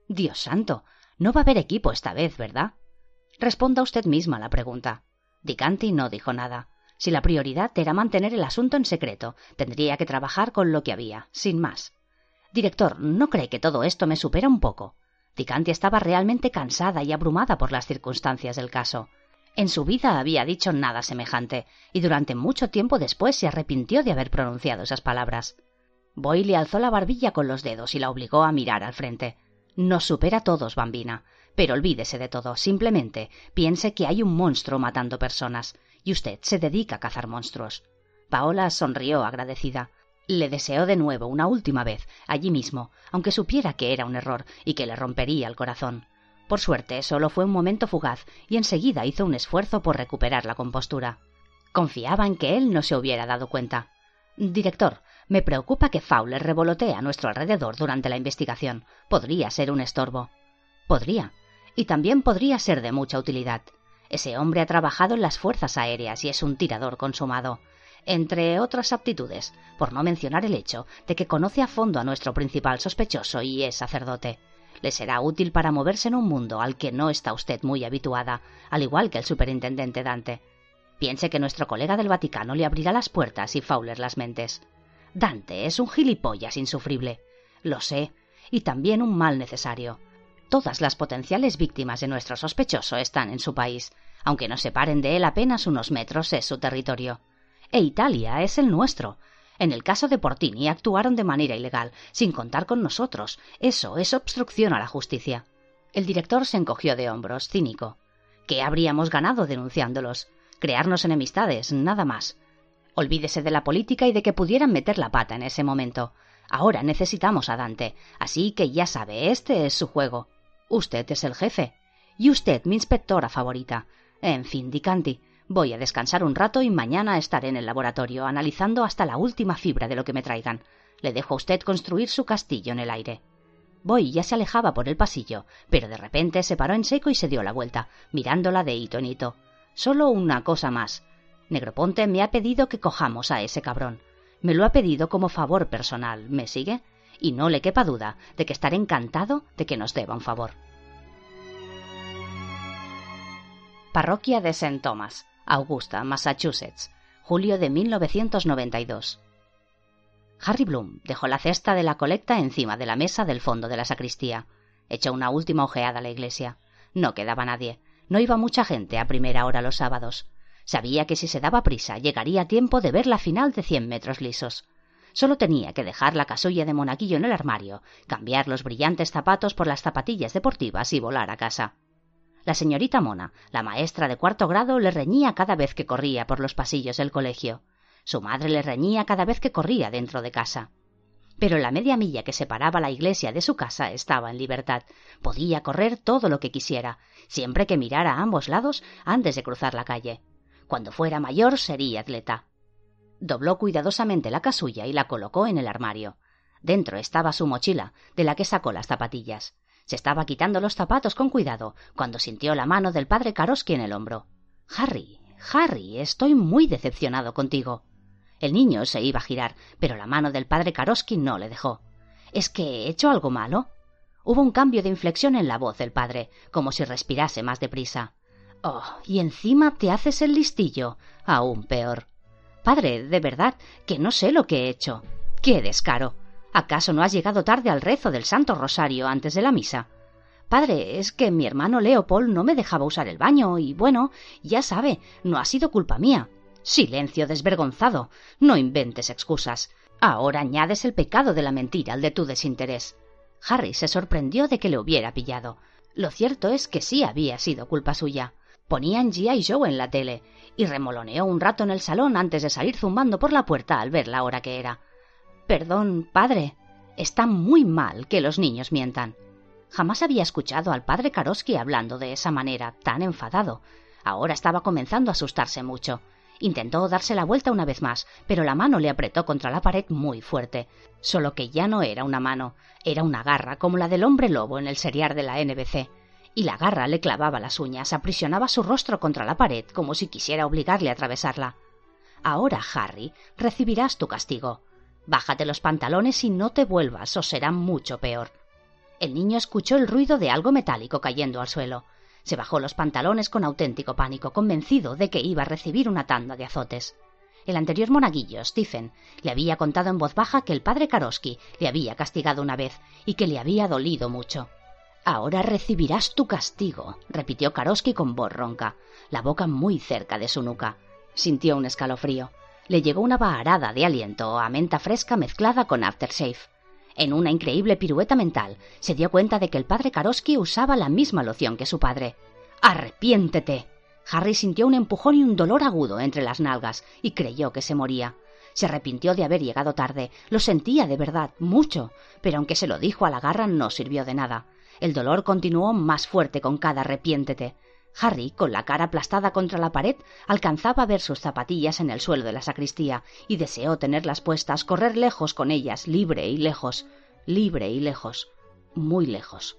Dios santo, no va a haber equipo esta vez, ¿verdad? Responda usted misma la pregunta. Dicanti no dijo nada. Si la prioridad era mantener el asunto en secreto, tendría que trabajar con lo que había, sin más. Director, ¿no cree que todo esto me supera un poco? Dicanti estaba realmente cansada y abrumada por las circunstancias del caso. En su vida había dicho nada semejante, y durante mucho tiempo después se arrepintió de haber pronunciado esas palabras. Boy le alzó la barbilla con los dedos y la obligó a mirar al frente. Nos supera a todos, bambina. Pero olvídese de todo. Simplemente piense que hay un monstruo matando personas. Y usted se dedica a cazar monstruos. Paola sonrió agradecida. Le deseó de nuevo una última vez, allí mismo, aunque supiera que era un error y que le rompería el corazón. Por suerte, solo fue un momento fugaz, y enseguida hizo un esfuerzo por recuperar la compostura. Confiaba en que él no se hubiera dado cuenta. Director, me preocupa que Fowler revolotee a nuestro alrededor durante la investigación. Podría ser un estorbo. Podría. Y también podría ser de mucha utilidad. Ese hombre ha trabajado en las fuerzas aéreas y es un tirador consumado. Entre otras aptitudes, por no mencionar el hecho de que conoce a fondo a nuestro principal sospechoso y es sacerdote. Le será útil para moverse en un mundo al que no está usted muy habituada, al igual que el superintendente Dante. Piense que nuestro colega del Vaticano le abrirá las puertas y Fowler las mentes. Dante es un gilipollas insufrible. Lo sé, y también un mal necesario. Todas las potenciales víctimas de nuestro sospechoso están en su país, aunque nos separen de él apenas unos metros es su territorio. E Italia es el nuestro. En el caso de Portini actuaron de manera ilegal, sin contar con nosotros. Eso es obstrucción a la justicia. El director se encogió de hombros, cínico. ¿Qué habríamos ganado denunciándolos? Crearnos enemistades, nada más. Olvídese de la política y de que pudieran meter la pata en ese momento. Ahora necesitamos a Dante, así que ya sabe, este es su juego. Usted es el jefe. Y usted mi inspectora favorita. En fin, Dicanti, voy a descansar un rato y mañana estaré en el laboratorio analizando hasta la última fibra de lo que me traigan. Le dejo a usted construir su castillo en el aire. Voy ya se alejaba por el pasillo, pero de repente se paró en seco y se dio la vuelta, mirándola de hito en hito. Solo una cosa más. Negroponte me ha pedido que cojamos a ese cabrón. Me lo ha pedido como favor personal, ¿me sigue? Y no le quepa duda de que estaré encantado de que nos deba un favor. Parroquia de St. Thomas, Augusta, Massachusetts, julio de 1992. Harry Bloom dejó la cesta de la colecta encima de la mesa del fondo de la sacristía. Echó una última ojeada a la iglesia. No quedaba nadie. No iba mucha gente a primera hora los sábados. Sabía que si se daba prisa llegaría tiempo de ver la final de cien metros lisos. Solo tenía que dejar la casulla de monaguillo en el armario, cambiar los brillantes zapatos por las zapatillas deportivas y volar a casa. La señorita Mona, la maestra de cuarto grado, le reñía cada vez que corría por los pasillos del colegio. Su madre le reñía cada vez que corría dentro de casa. Pero la media milla que separaba la iglesia de su casa estaba en libertad. Podía correr todo lo que quisiera, siempre que mirara a ambos lados antes de cruzar la calle. Cuando fuera mayor sería atleta. Dobló cuidadosamente la casulla y la colocó en el armario. Dentro estaba su mochila, de la que sacó las zapatillas. Se estaba quitando los zapatos con cuidado cuando sintió la mano del padre Karoski en el hombro. Harry, Harry, estoy muy decepcionado contigo. El niño se iba a girar, pero la mano del padre Karoski no le dejó. ¿Es que he hecho algo malo? Hubo un cambio de inflexión en la voz del padre, como si respirase más deprisa. Oh, y encima te haces el listillo. Aún peor. Padre, de verdad, que no sé lo que he hecho. ¡Qué descaro! ¿Acaso no has llegado tarde al rezo del Santo Rosario antes de la misa? Padre, es que mi hermano Leopold no me dejaba usar el baño y bueno, ya sabe, no ha sido culpa mía. Silencio desvergonzado. No inventes excusas. Ahora añades el pecado de la mentira al de tu desinterés. Harry se sorprendió de que le hubiera pillado. Lo cierto es que sí había sido culpa suya. Ponían G.I. Joe en la tele y remoloneó un rato en el salón antes de salir zumbando por la puerta al ver la hora que era. Perdón, padre. Está muy mal que los niños mientan. Jamás había escuchado al padre Karoski hablando de esa manera, tan enfadado. Ahora estaba comenzando a asustarse mucho. Intentó darse la vuelta una vez más, pero la mano le apretó contra la pared muy fuerte. Solo que ya no era una mano, era una garra como la del hombre lobo en el seriar de la NBC. Y la garra le clavaba las uñas, aprisionaba su rostro contra la pared como si quisiera obligarle a atravesarla. Ahora, Harry, recibirás tu castigo. Bájate los pantalones y no te vuelvas, o será mucho peor. El niño escuchó el ruido de algo metálico cayendo al suelo. Se bajó los pantalones con auténtico pánico, convencido de que iba a recibir una tanda de azotes. El anterior monaguillo, Stephen, le había contado en voz baja que el padre Karoski le había castigado una vez y que le había dolido mucho. Ahora recibirás tu castigo, repitió Karoski con voz ronca, la boca muy cerca de su nuca. Sintió un escalofrío le llegó una baharada de aliento a menta fresca mezclada con aftershave. En una increíble pirueta mental, se dio cuenta de que el padre Karoski usaba la misma loción que su padre. ¡Arrepiéntete! Harry sintió un empujón y un dolor agudo entre las nalgas y creyó que se moría. Se arrepintió de haber llegado tarde, lo sentía de verdad, mucho, pero aunque se lo dijo a la garra no sirvió de nada. El dolor continuó más fuerte con cada arrepiéntete. Harry, con la cara aplastada contra la pared, alcanzaba a ver sus zapatillas en el suelo de la sacristía y deseó tenerlas puestas, correr lejos con ellas, libre y lejos, libre y lejos, muy lejos.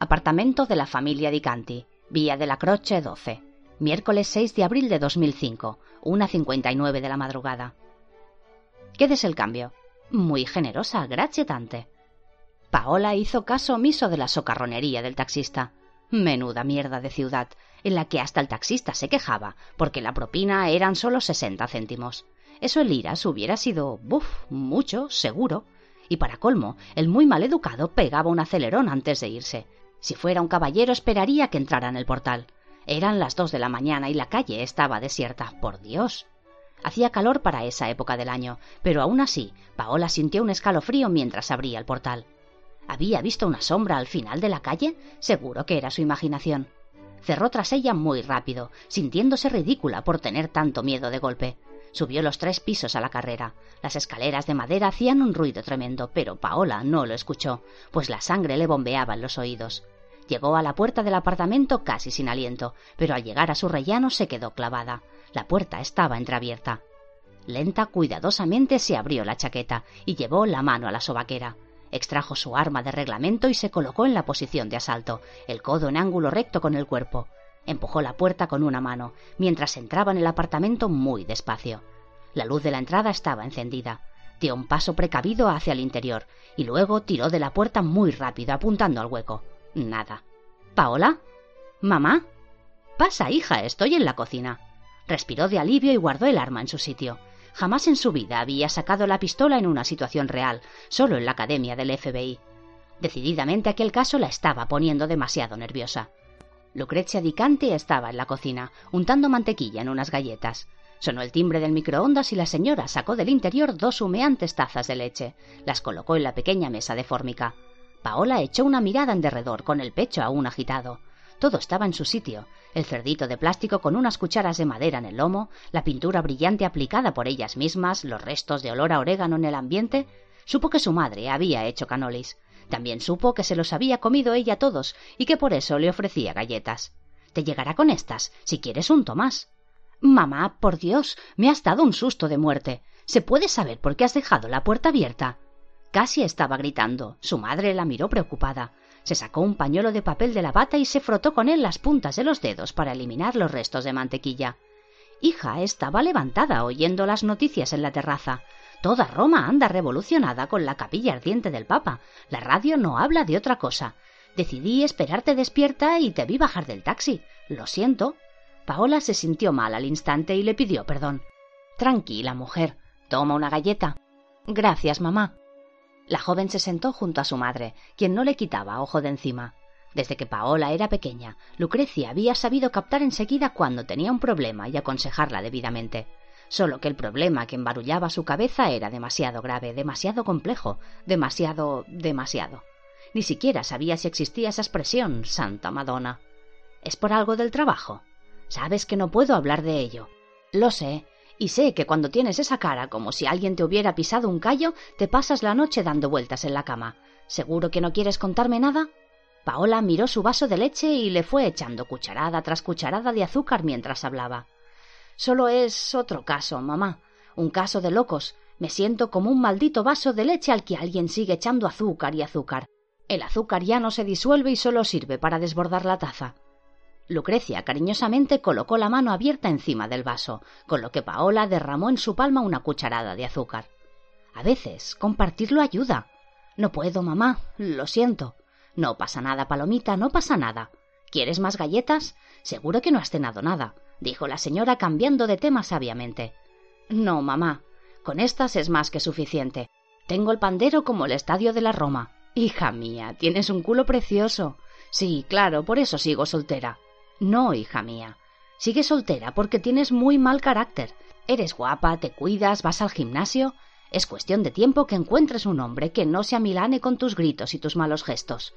Apartamento de la familia Dicanti, Vía de la Croce 12, miércoles 6 de abril de 2005, 1.59 de la madrugada. ¿Qué des el cambio? Muy generosa, gracias tante. Paola hizo caso omiso de la socarronería del taxista. Menuda mierda de ciudad, en la que hasta el taxista se quejaba, porque la propina eran solo sesenta céntimos. Eso en liras hubiera sido, buf, mucho, seguro. Y para colmo, el muy mal educado pegaba un acelerón antes de irse. Si fuera un caballero esperaría que entrara en el portal. Eran las dos de la mañana y la calle estaba desierta, por Dios. Hacía calor para esa época del año, pero aún así, Paola sintió un escalofrío mientras abría el portal. ¿Había visto una sombra al final de la calle? Seguro que era su imaginación. Cerró tras ella muy rápido, sintiéndose ridícula por tener tanto miedo de golpe. Subió los tres pisos a la carrera. Las escaleras de madera hacían un ruido tremendo, pero Paola no lo escuchó, pues la sangre le bombeaba en los oídos. Llegó a la puerta del apartamento casi sin aliento, pero al llegar a su rellano se quedó clavada. La puerta estaba entreabierta. Lenta, cuidadosamente se abrió la chaqueta y llevó la mano a la sobaquera. Extrajo su arma de reglamento y se colocó en la posición de asalto, el codo en ángulo recto con el cuerpo. Empujó la puerta con una mano, mientras entraba en el apartamento muy despacio. La luz de la entrada estaba encendida. Dio un paso precavido hacia el interior y luego tiró de la puerta muy rápido, apuntando al hueco. Nada. ¿Paola? ¿Mamá? Pasa, hija, estoy en la cocina. Respiró de alivio y guardó el arma en su sitio. Jamás en su vida había sacado la pistola en una situación real, solo en la academia del FBI. Decididamente aquel caso la estaba poniendo demasiado nerviosa. Lucrecia Dicante estaba en la cocina, untando mantequilla en unas galletas. Sonó el timbre del microondas y la señora sacó del interior dos humeantes tazas de leche. Las colocó en la pequeña mesa de fórmica. Paola echó una mirada en derredor, con el pecho aún agitado. Todo estaba en su sitio. El cerdito de plástico con unas cucharas de madera en el lomo, la pintura brillante aplicada por ellas mismas, los restos de olor a orégano en el ambiente. Supo que su madre había hecho canolis. También supo que se los había comido ella todos y que por eso le ofrecía galletas. Te llegará con estas, si quieres un tomás. Mamá, por Dios, me has dado un susto de muerte. ¿Se puede saber por qué has dejado la puerta abierta? Casi estaba gritando. Su madre la miró preocupada. Se sacó un pañuelo de papel de la bata y se frotó con él las puntas de los dedos para eliminar los restos de mantequilla. Hija estaba levantada oyendo las noticias en la terraza. Toda Roma anda revolucionada con la capilla ardiente del Papa. La radio no habla de otra cosa. Decidí esperarte despierta y te vi bajar del taxi. Lo siento. Paola se sintió mal al instante y le pidió perdón. Tranquila, mujer. Toma una galleta. Gracias, mamá. La joven se sentó junto a su madre, quien no le quitaba ojo de encima. Desde que Paola era pequeña, Lucrecia había sabido captar enseguida cuando tenía un problema y aconsejarla debidamente. Solo que el problema que embarullaba su cabeza era demasiado grave, demasiado complejo, demasiado, demasiado. Ni siquiera sabía si existía esa expresión, Santa Madonna. ¿Es por algo del trabajo? Sabes que no puedo hablar de ello. Lo sé, y sé que cuando tienes esa cara como si alguien te hubiera pisado un callo, te pasas la noche dando vueltas en la cama. ¿Seguro que no quieres contarme nada? Paola miró su vaso de leche y le fue echando cucharada tras cucharada de azúcar mientras hablaba. Solo es otro caso, mamá. Un caso de locos. Me siento como un maldito vaso de leche al que alguien sigue echando azúcar y azúcar. El azúcar ya no se disuelve y solo sirve para desbordar la taza. Lucrecia cariñosamente colocó la mano abierta encima del vaso, con lo que Paola derramó en su palma una cucharada de azúcar. A veces compartirlo ayuda. No puedo, mamá. Lo siento. No pasa nada, Palomita, no pasa nada. ¿Quieres más galletas? Seguro que no has cenado nada, dijo la señora cambiando de tema sabiamente. No, mamá. Con estas es más que suficiente. Tengo el pandero como el estadio de la Roma. Hija mía, tienes un culo precioso. Sí, claro, por eso sigo soltera. No, hija mía. Sigue soltera porque tienes muy mal carácter. Eres guapa, te cuidas, vas al gimnasio. Es cuestión de tiempo que encuentres un hombre que no se amilane con tus gritos y tus malos gestos.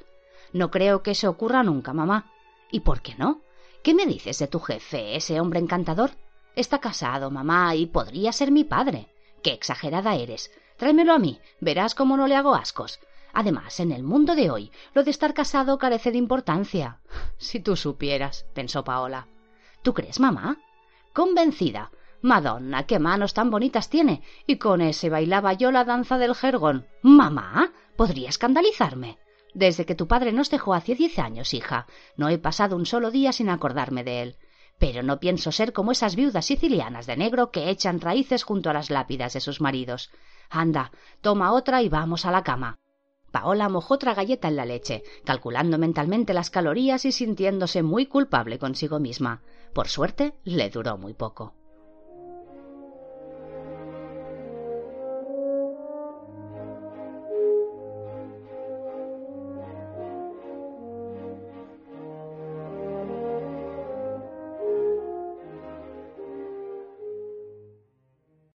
No creo que eso ocurra nunca, mamá. ¿Y por qué no? ¿Qué me dices de tu jefe, ese hombre encantador? Está casado, mamá, y podría ser mi padre. Qué exagerada eres. Tráemelo a mí, verás cómo no le hago ascos. Además, en el mundo de hoy, lo de estar casado carece de importancia. Si tú supieras, pensó Paola. ¿Tú crees, mamá? Convencida. Madonna, qué manos tan bonitas tiene. Y con ese bailaba yo la danza del jergón. Mamá, podría escandalizarme. Desde que tu padre nos dejó hace diez años, hija, no he pasado un solo día sin acordarme de él. Pero no pienso ser como esas viudas sicilianas de negro que echan raíces junto a las lápidas de sus maridos. Anda, toma otra y vamos a la cama. Paola mojó otra galleta en la leche, calculando mentalmente las calorías y sintiéndose muy culpable consigo misma. Por suerte, le duró muy poco.